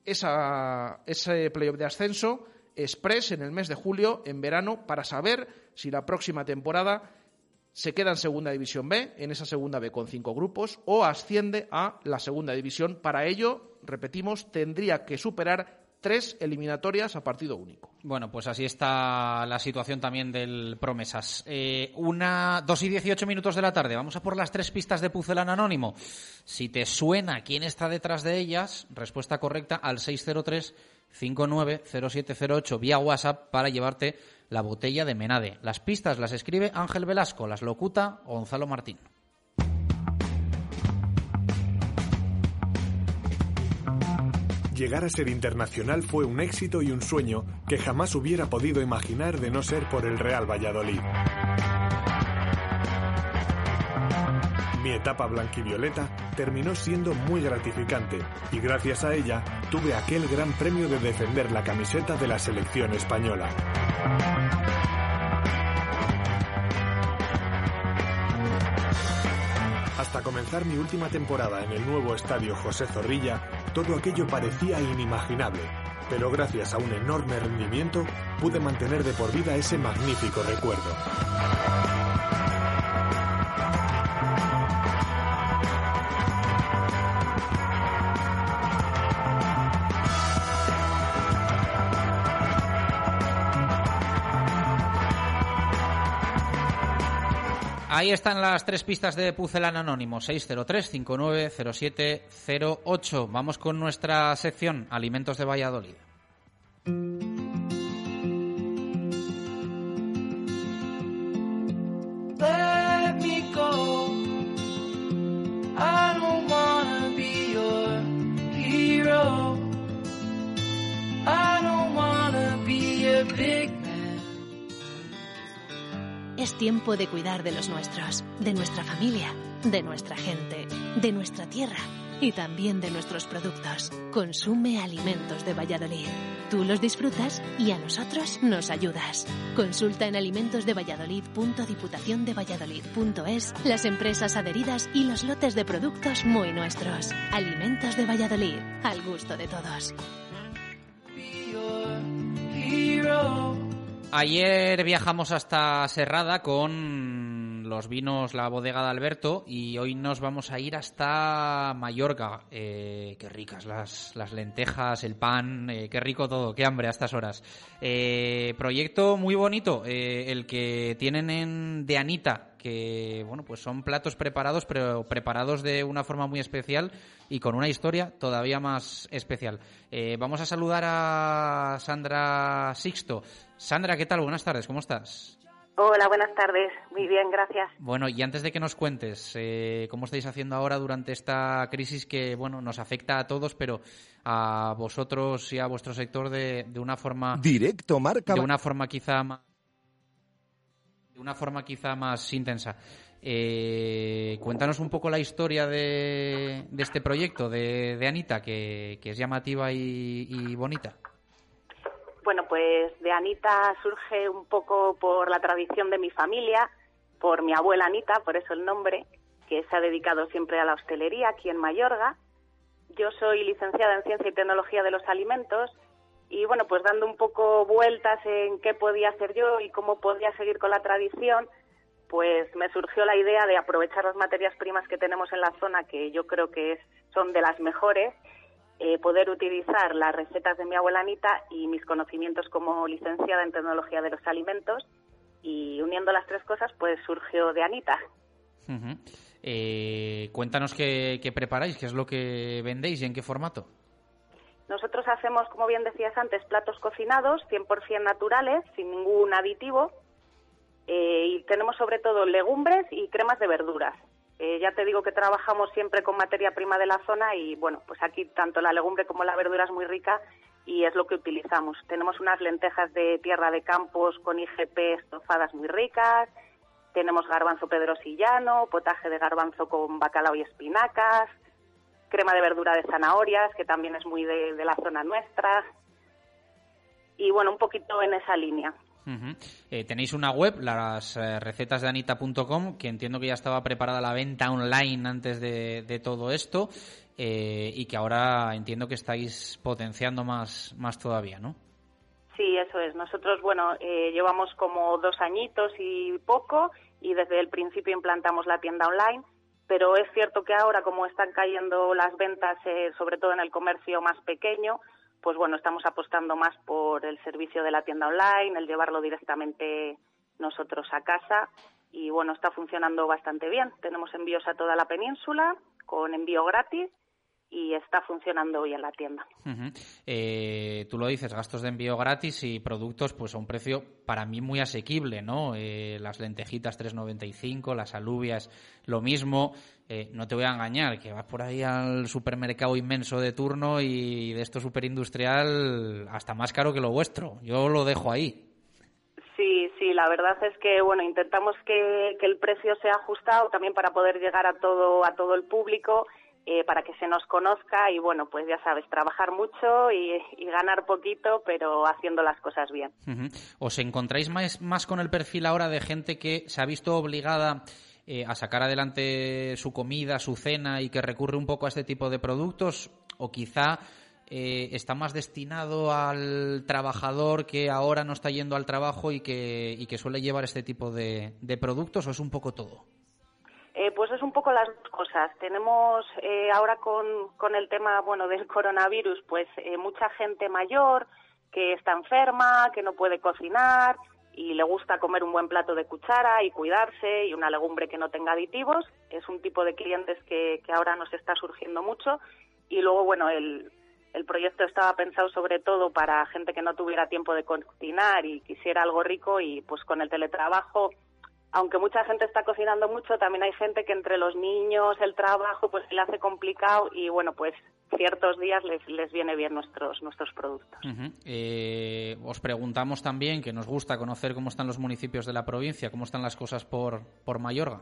esa, ese playoff de ascenso express en el mes de julio, en verano, para saber si la próxima temporada se queda en Segunda División B, en esa Segunda B con cinco grupos, o asciende a la Segunda División. Para ello, repetimos, tendría que superar tres eliminatorias a partido único. Bueno, pues así está la situación también del Promesas. Eh, una, dos y dieciocho minutos de la tarde. Vamos a por las tres pistas de Pucelán Anónimo. Si te suena quién está detrás de ellas, respuesta correcta al 603 590708 vía WhatsApp para llevarte la botella de Menade. Las pistas las escribe Ángel Velasco, las locuta Gonzalo Martín. Llegar a ser internacional fue un éxito y un sueño que jamás hubiera podido imaginar de no ser por el Real Valladolid. Mi etapa blanquivioleta terminó siendo muy gratificante y gracias a ella tuve aquel gran premio de defender la camiseta de la selección española. Hasta comenzar mi última temporada en el nuevo estadio José Zorrilla, todo aquello parecía inimaginable, pero gracias a un enorme rendimiento pude mantener de por vida ese magnífico recuerdo. Ahí están las tres pistas de Pucelán Anónimo, 603-590708. Vamos con nuestra sección Alimentos de Valladolid. Big Es tiempo de cuidar de los nuestros, de nuestra familia, de nuestra gente, de nuestra tierra y también de nuestros productos. Consume alimentos de Valladolid. Tú los disfrutas y a nosotros nos ayudas. Consulta en alimentosdevalladolid.diputaciondevalladolid.es las empresas adheridas y los lotes de productos muy nuestros. Alimentos de Valladolid, al gusto de todos. Ayer viajamos hasta Serrada con los vinos La Bodega de Alberto y hoy nos vamos a ir hasta Mallorca. Eh, qué ricas las, lentejas, el pan, eh, qué rico todo, qué hambre a estas horas. Eh, proyecto muy bonito, el que tienen en De Anita, que bueno, pues son platos preparados, pero preparados de una forma muy especial y con una historia todavía más especial. Eh, vamos a saludar a Sandra Sixto. Sandra, ¿qué tal? Buenas tardes, ¿cómo estás? Hola, buenas tardes. Muy bien, gracias. Bueno, y antes de que nos cuentes eh, cómo estáis haciendo ahora durante esta crisis que, bueno, nos afecta a todos, pero a vosotros y a vuestro sector de, de una forma... Directo, marca... De una forma quizá más... De una forma quizá más intensa. Eh, cuéntanos un poco la historia de, este proyecto de, de Anita, que, que, es llamativa y, y bonita. Bueno, pues de Anita surge un poco por la tradición de mi familia, por mi abuela Anita, por eso el nombre, que se ha dedicado siempre a la hostelería aquí en Mayorga. Yo soy licenciada en Ciencia y Tecnología de los Alimentos y bueno, pues dando un poco vueltas en qué podía hacer yo y cómo podía seguir con la tradición, pues me surgió la idea de aprovechar las materias primas que tenemos en la zona, que yo creo que es, son de las mejores, eh, poder utilizar las recetas de mi abuela Anita y mis conocimientos como licenciada en tecnología de los alimentos y uniendo las tres cosas pues surgió de Anita. Eh, cuéntanos qué, preparáis, qué es lo que vendéis y en qué formato. Nosotros hacemos, como bien decías antes, platos cocinados 100% naturales, sin ningún aditivo, eh, y tenemos sobre todo legumbres y cremas de verduras. Eh, ya te digo que trabajamos siempre con materia prima de la zona y bueno, pues aquí tanto la legumbre como la verdura es muy rica y es lo que utilizamos. Tenemos unas lentejas de tierra de campos con IGP estofadas muy ricas, tenemos garbanzo pedrosillano, potaje de garbanzo con bacalao y espinacas, crema de verdura de zanahorias, que también es muy de, de la zona nuestra. Y bueno, un poquito en esa línea. Eh, tenéis una web, las eh, recetas de anita.com, que entiendo que ya estaba preparada la venta online antes de, de todo esto eh, y que ahora entiendo que estáis potenciando más, más todavía, ¿no? Sí, eso es. Nosotros, bueno, eh, llevamos como dos añitos y poco y desde el principio implantamos la tienda online, pero es cierto que ahora, como están cayendo las ventas, eh, sobre todo en el comercio más pequeño, pues bueno, estamos apostando más por el servicio de la tienda online, el llevarlo directamente nosotros a casa y bueno, está funcionando bastante bien. Tenemos envíos a toda la península con envío gratis y está funcionando hoy en la tienda. Eh, tú lo dices, gastos de envío gratis y productos pues a un precio para mí muy asequible, ¿no? Eh, las lentejitas 3,95, las alubias lo mismo. Eh, no te voy a engañar, que vas por ahí al supermercado inmenso de turno y de esto superindustrial hasta más caro que lo vuestro. Yo lo dejo ahí. Sí, sí, la verdad es que bueno, intentamos que, que el precio sea ajustado también para poder llegar a todo a todo el público, eh, para que se nos conozca y bueno, pues ya sabes, trabajar mucho y, y ganar poquito, pero haciendo las cosas bien. ¿Os encontráis más, más con el perfil ahora de gente que se ha visto obligada eh, a sacar adelante su comida, su cena y que recurre un poco a este tipo de productos? ¿O quizá eh, está más destinado al trabajador que ahora no está yendo al trabajo y que, y que suele llevar este tipo de, de productos? ¿O es un poco todo? Eh, pues un poco las dos cosas. Tenemos eh, ahora con, con el tema bueno del coronavirus, pues eh, mucha gente mayor que está enferma, que no puede cocinar y le gusta comer un buen plato de cuchara y cuidarse y una legumbre que no tenga aditivos. Es un tipo de clientes que, que ahora nos está surgiendo mucho. Y luego, bueno, el, el proyecto estaba pensado sobre todo para gente que no tuviera tiempo de cocinar y quisiera algo rico y pues con el teletrabajo aunque mucha gente está cocinando mucho, también hay gente que entre los niños, el trabajo, pues se le hace complicado y bueno, pues ciertos días les, les viene bien nuestros, nuestros productos. Eh, os preguntamos también, que nos gusta conocer cómo están los municipios de la provincia, cómo están las cosas por, por Mayorga.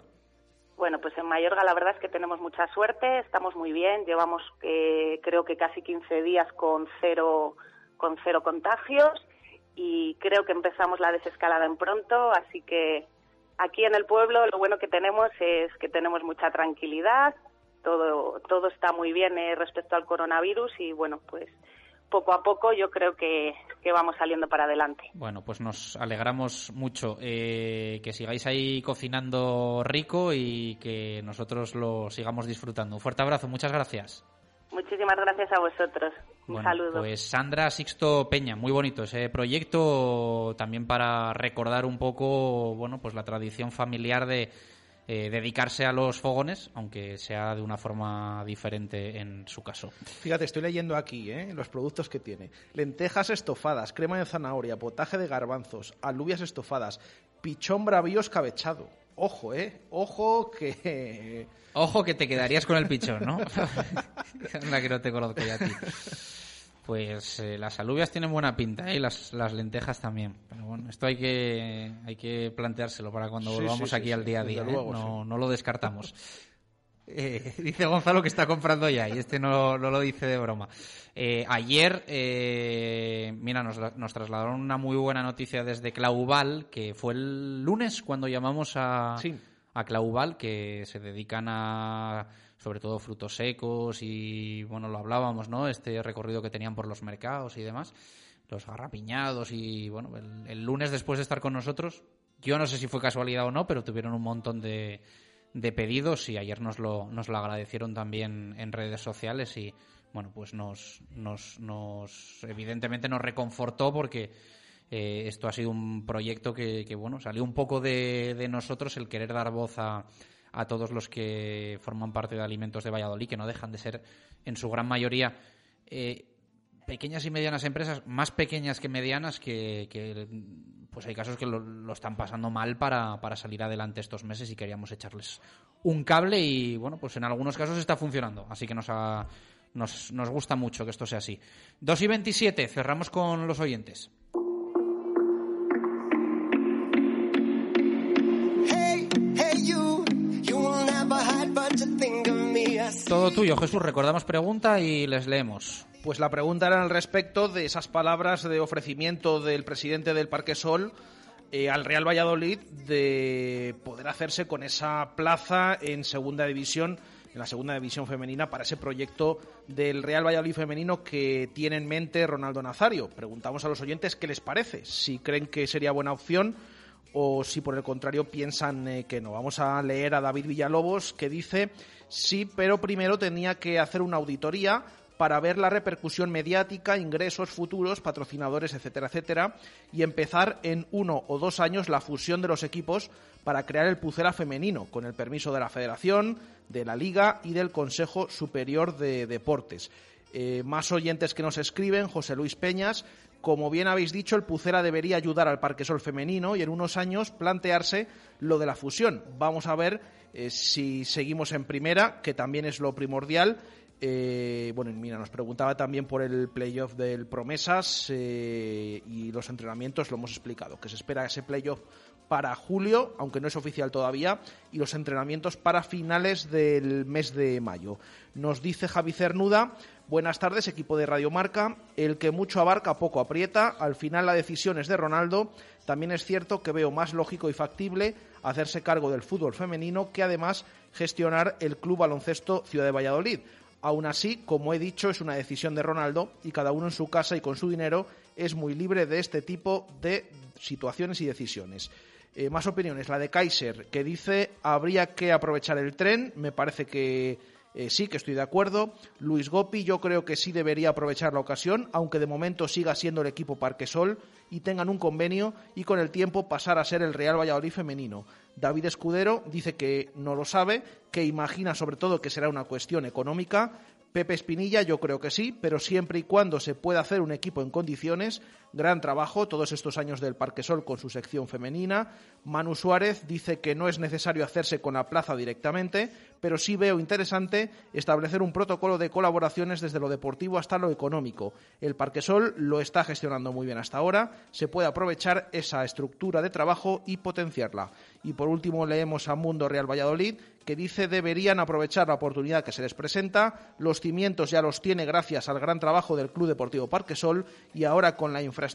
Bueno, pues en Mayorga la verdad es que tenemos mucha suerte, estamos muy bien, llevamos eh, creo que casi 15 días con cero, con cero contagios y creo que empezamos la desescalada en pronto, así que aquí en el pueblo lo bueno que tenemos es que tenemos mucha tranquilidad, todo, todo está muy bien eh, respecto al coronavirus y bueno, pues poco a poco yo creo que, que vamos saliendo para adelante. Bueno, pues nos alegramos mucho eh, que sigáis ahí cocinando rico y que nosotros lo sigamos disfrutando. Un fuerte abrazo, muchas gracias. Muchísimas gracias a vosotros. Un Bueno, saludo. Pues Sandra Sixto Peña, muy bonito ese proyecto también para recordar un poco, bueno, pues la tradición familiar de eh, dedicarse a los fogones, aunque sea de una forma diferente en su caso. Fíjate, estoy leyendo aquí ¿eh? los productos que tiene. Lentejas estofadas, crema de zanahoria, potaje de garbanzos, alubias estofadas, pichón bravío escabechado. Ojo, ¿eh? Ojo que... [LAUGHS] Ojo que te quedarías con el pichón, ¿no? [LAUGHS] Anda que no te conozco ya a ti. Pues eh, las alubias tienen buena pinta ¿eh? y las, las lentejas también. Pero bueno, esto hay que, hay que planteárselo para cuando Sí, volvamos sí, sí, aquí al día a día. ¿eh? luego, no, no lo descartamos. Eh, [LAUGHS] dice Gonzalo que está comprando ya y este no, no lo dice de broma. Eh, ayer, eh, mira, nos, nos trasladaron una muy buena noticia desde Clauval, que fue el lunes cuando llamamos a, a Clauval, que se dedican a sobre todo frutos secos y bueno, lo hablábamos, ¿no? Este recorrido que tenían por los mercados y demás, los garrapiñados y bueno, el, el lunes después de estar con nosotros, yo no sé si fue casualidad o no, pero tuvieron un montón de, de pedidos y ayer nos lo, nos lo agradecieron también en redes sociales y bueno, pues nos, nos, nos evidentemente nos reconfortó porque eh, esto ha sido un proyecto que, bueno, salió un poco de, de nosotros el querer dar voz a, a todos los que forman parte de Alimentos de Valladolid, que no dejan de ser en su gran mayoría eh, pequeñas y medianas empresas, más pequeñas que medianas, que, que pues hay casos que lo, lo están pasando mal para, para, salir adelante estos meses y queríamos echarles un cable y bueno, pues en algunos casos está funcionando, así que nos, ha, nos, nos gusta mucho que esto sea así. 2 y 27, cerramos con los oyentes. Todo tuyo, Jesús. Recordamos pregunta y les leemos. Pues la pregunta era al respecto de esas palabras de ofrecimiento del presidente del Parque Sol eh, al Real Valladolid de poder hacerse con esa plaza en segunda división, en la segunda división femenina, para ese proyecto del Real Valladolid femenino que tiene en mente Ronaldo Nazario. Preguntamos a los oyentes qué les parece, si creen que sería buena opción o si por el contrario piensan eh, que no. Vamos a leer a David Villalobos que dice sí, pero primero tenía que hacer una auditoría para ver la repercusión mediática, ingresos futuros, patrocinadores, etcétera, etcétera, y empezar en uno o dos años la fusión de los equipos para crear el Pucela femenino, con el permiso de la Federación, de la Liga y del Consejo Superior de Deportes. Eh, más oyentes que nos escriben, José Luis Peñas, como bien habéis dicho, el Pucela debería ayudar al Parque Sol femenino y en unos años plantearse lo de la fusión. Vamos a ver eh, si seguimos en primera, que también es lo primordial, eh, bueno, mira, nos preguntaba también por el playoff del Promesas eh, y los entrenamientos, lo hemos explicado, que se espera ese playoff para julio, aunque no es oficial todavía, y los entrenamientos para finales del mes de mayo. Nos dice Javi Cernuda, buenas tardes, equipo de Radio Marca, el que mucho abarca poco aprieta, al final la decisión es de Ronaldo, también es cierto que veo más lógico y factible hacerse cargo del fútbol femenino que además gestionar el Club Baloncesto Ciudad de Valladolid. Aún así, como he dicho, es una decisión de Ronaldo y cada uno en su casa y con su dinero es muy libre de este tipo de situaciones y decisiones. Eh, más opiniones. La de Kaiser, que dice habría que aprovechar el tren. Me parece que eh, sí, que estoy de acuerdo. Luis Gopi, yo creo que sí debería aprovechar la ocasión, aunque de momento siga siendo el equipo Parquesol y tengan un convenio y con el tiempo pasar a ser el Real Valladolid femenino. David Escudero dice que no lo sabe, que imagina sobre todo que será una cuestión económica. Pepe Espinilla, yo creo que sí, pero siempre y cuando se pueda hacer un equipo en condiciones. Gran trabajo todos estos años del Parque Sol con su sección femenina. Manu Suárez dice que no es necesario hacerse con la plaza directamente, pero sí veo interesante establecer un protocolo de colaboraciones desde lo deportivo hasta lo económico. El Parque Sol lo está gestionando muy bien hasta ahora. Se puede aprovechar esa estructura de trabajo y potenciarla. Y por último leemos a Mundo Real Valladolid que dice deberían aprovechar la oportunidad que se les presenta. Los cimientos ya los tiene gracias al gran trabajo del Club Deportivo Parquesol y ahora con la infraestructura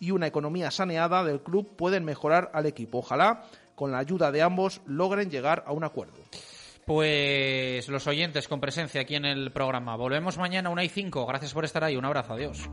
y una economía saneada del club pueden mejorar al equipo. Ojalá con la ayuda de ambos logren llegar a un acuerdo. Pues los oyentes con presencia aquí en el programa. Volvemos mañana a una y cinco. Gracias por estar ahí. Un abrazo. Adiós.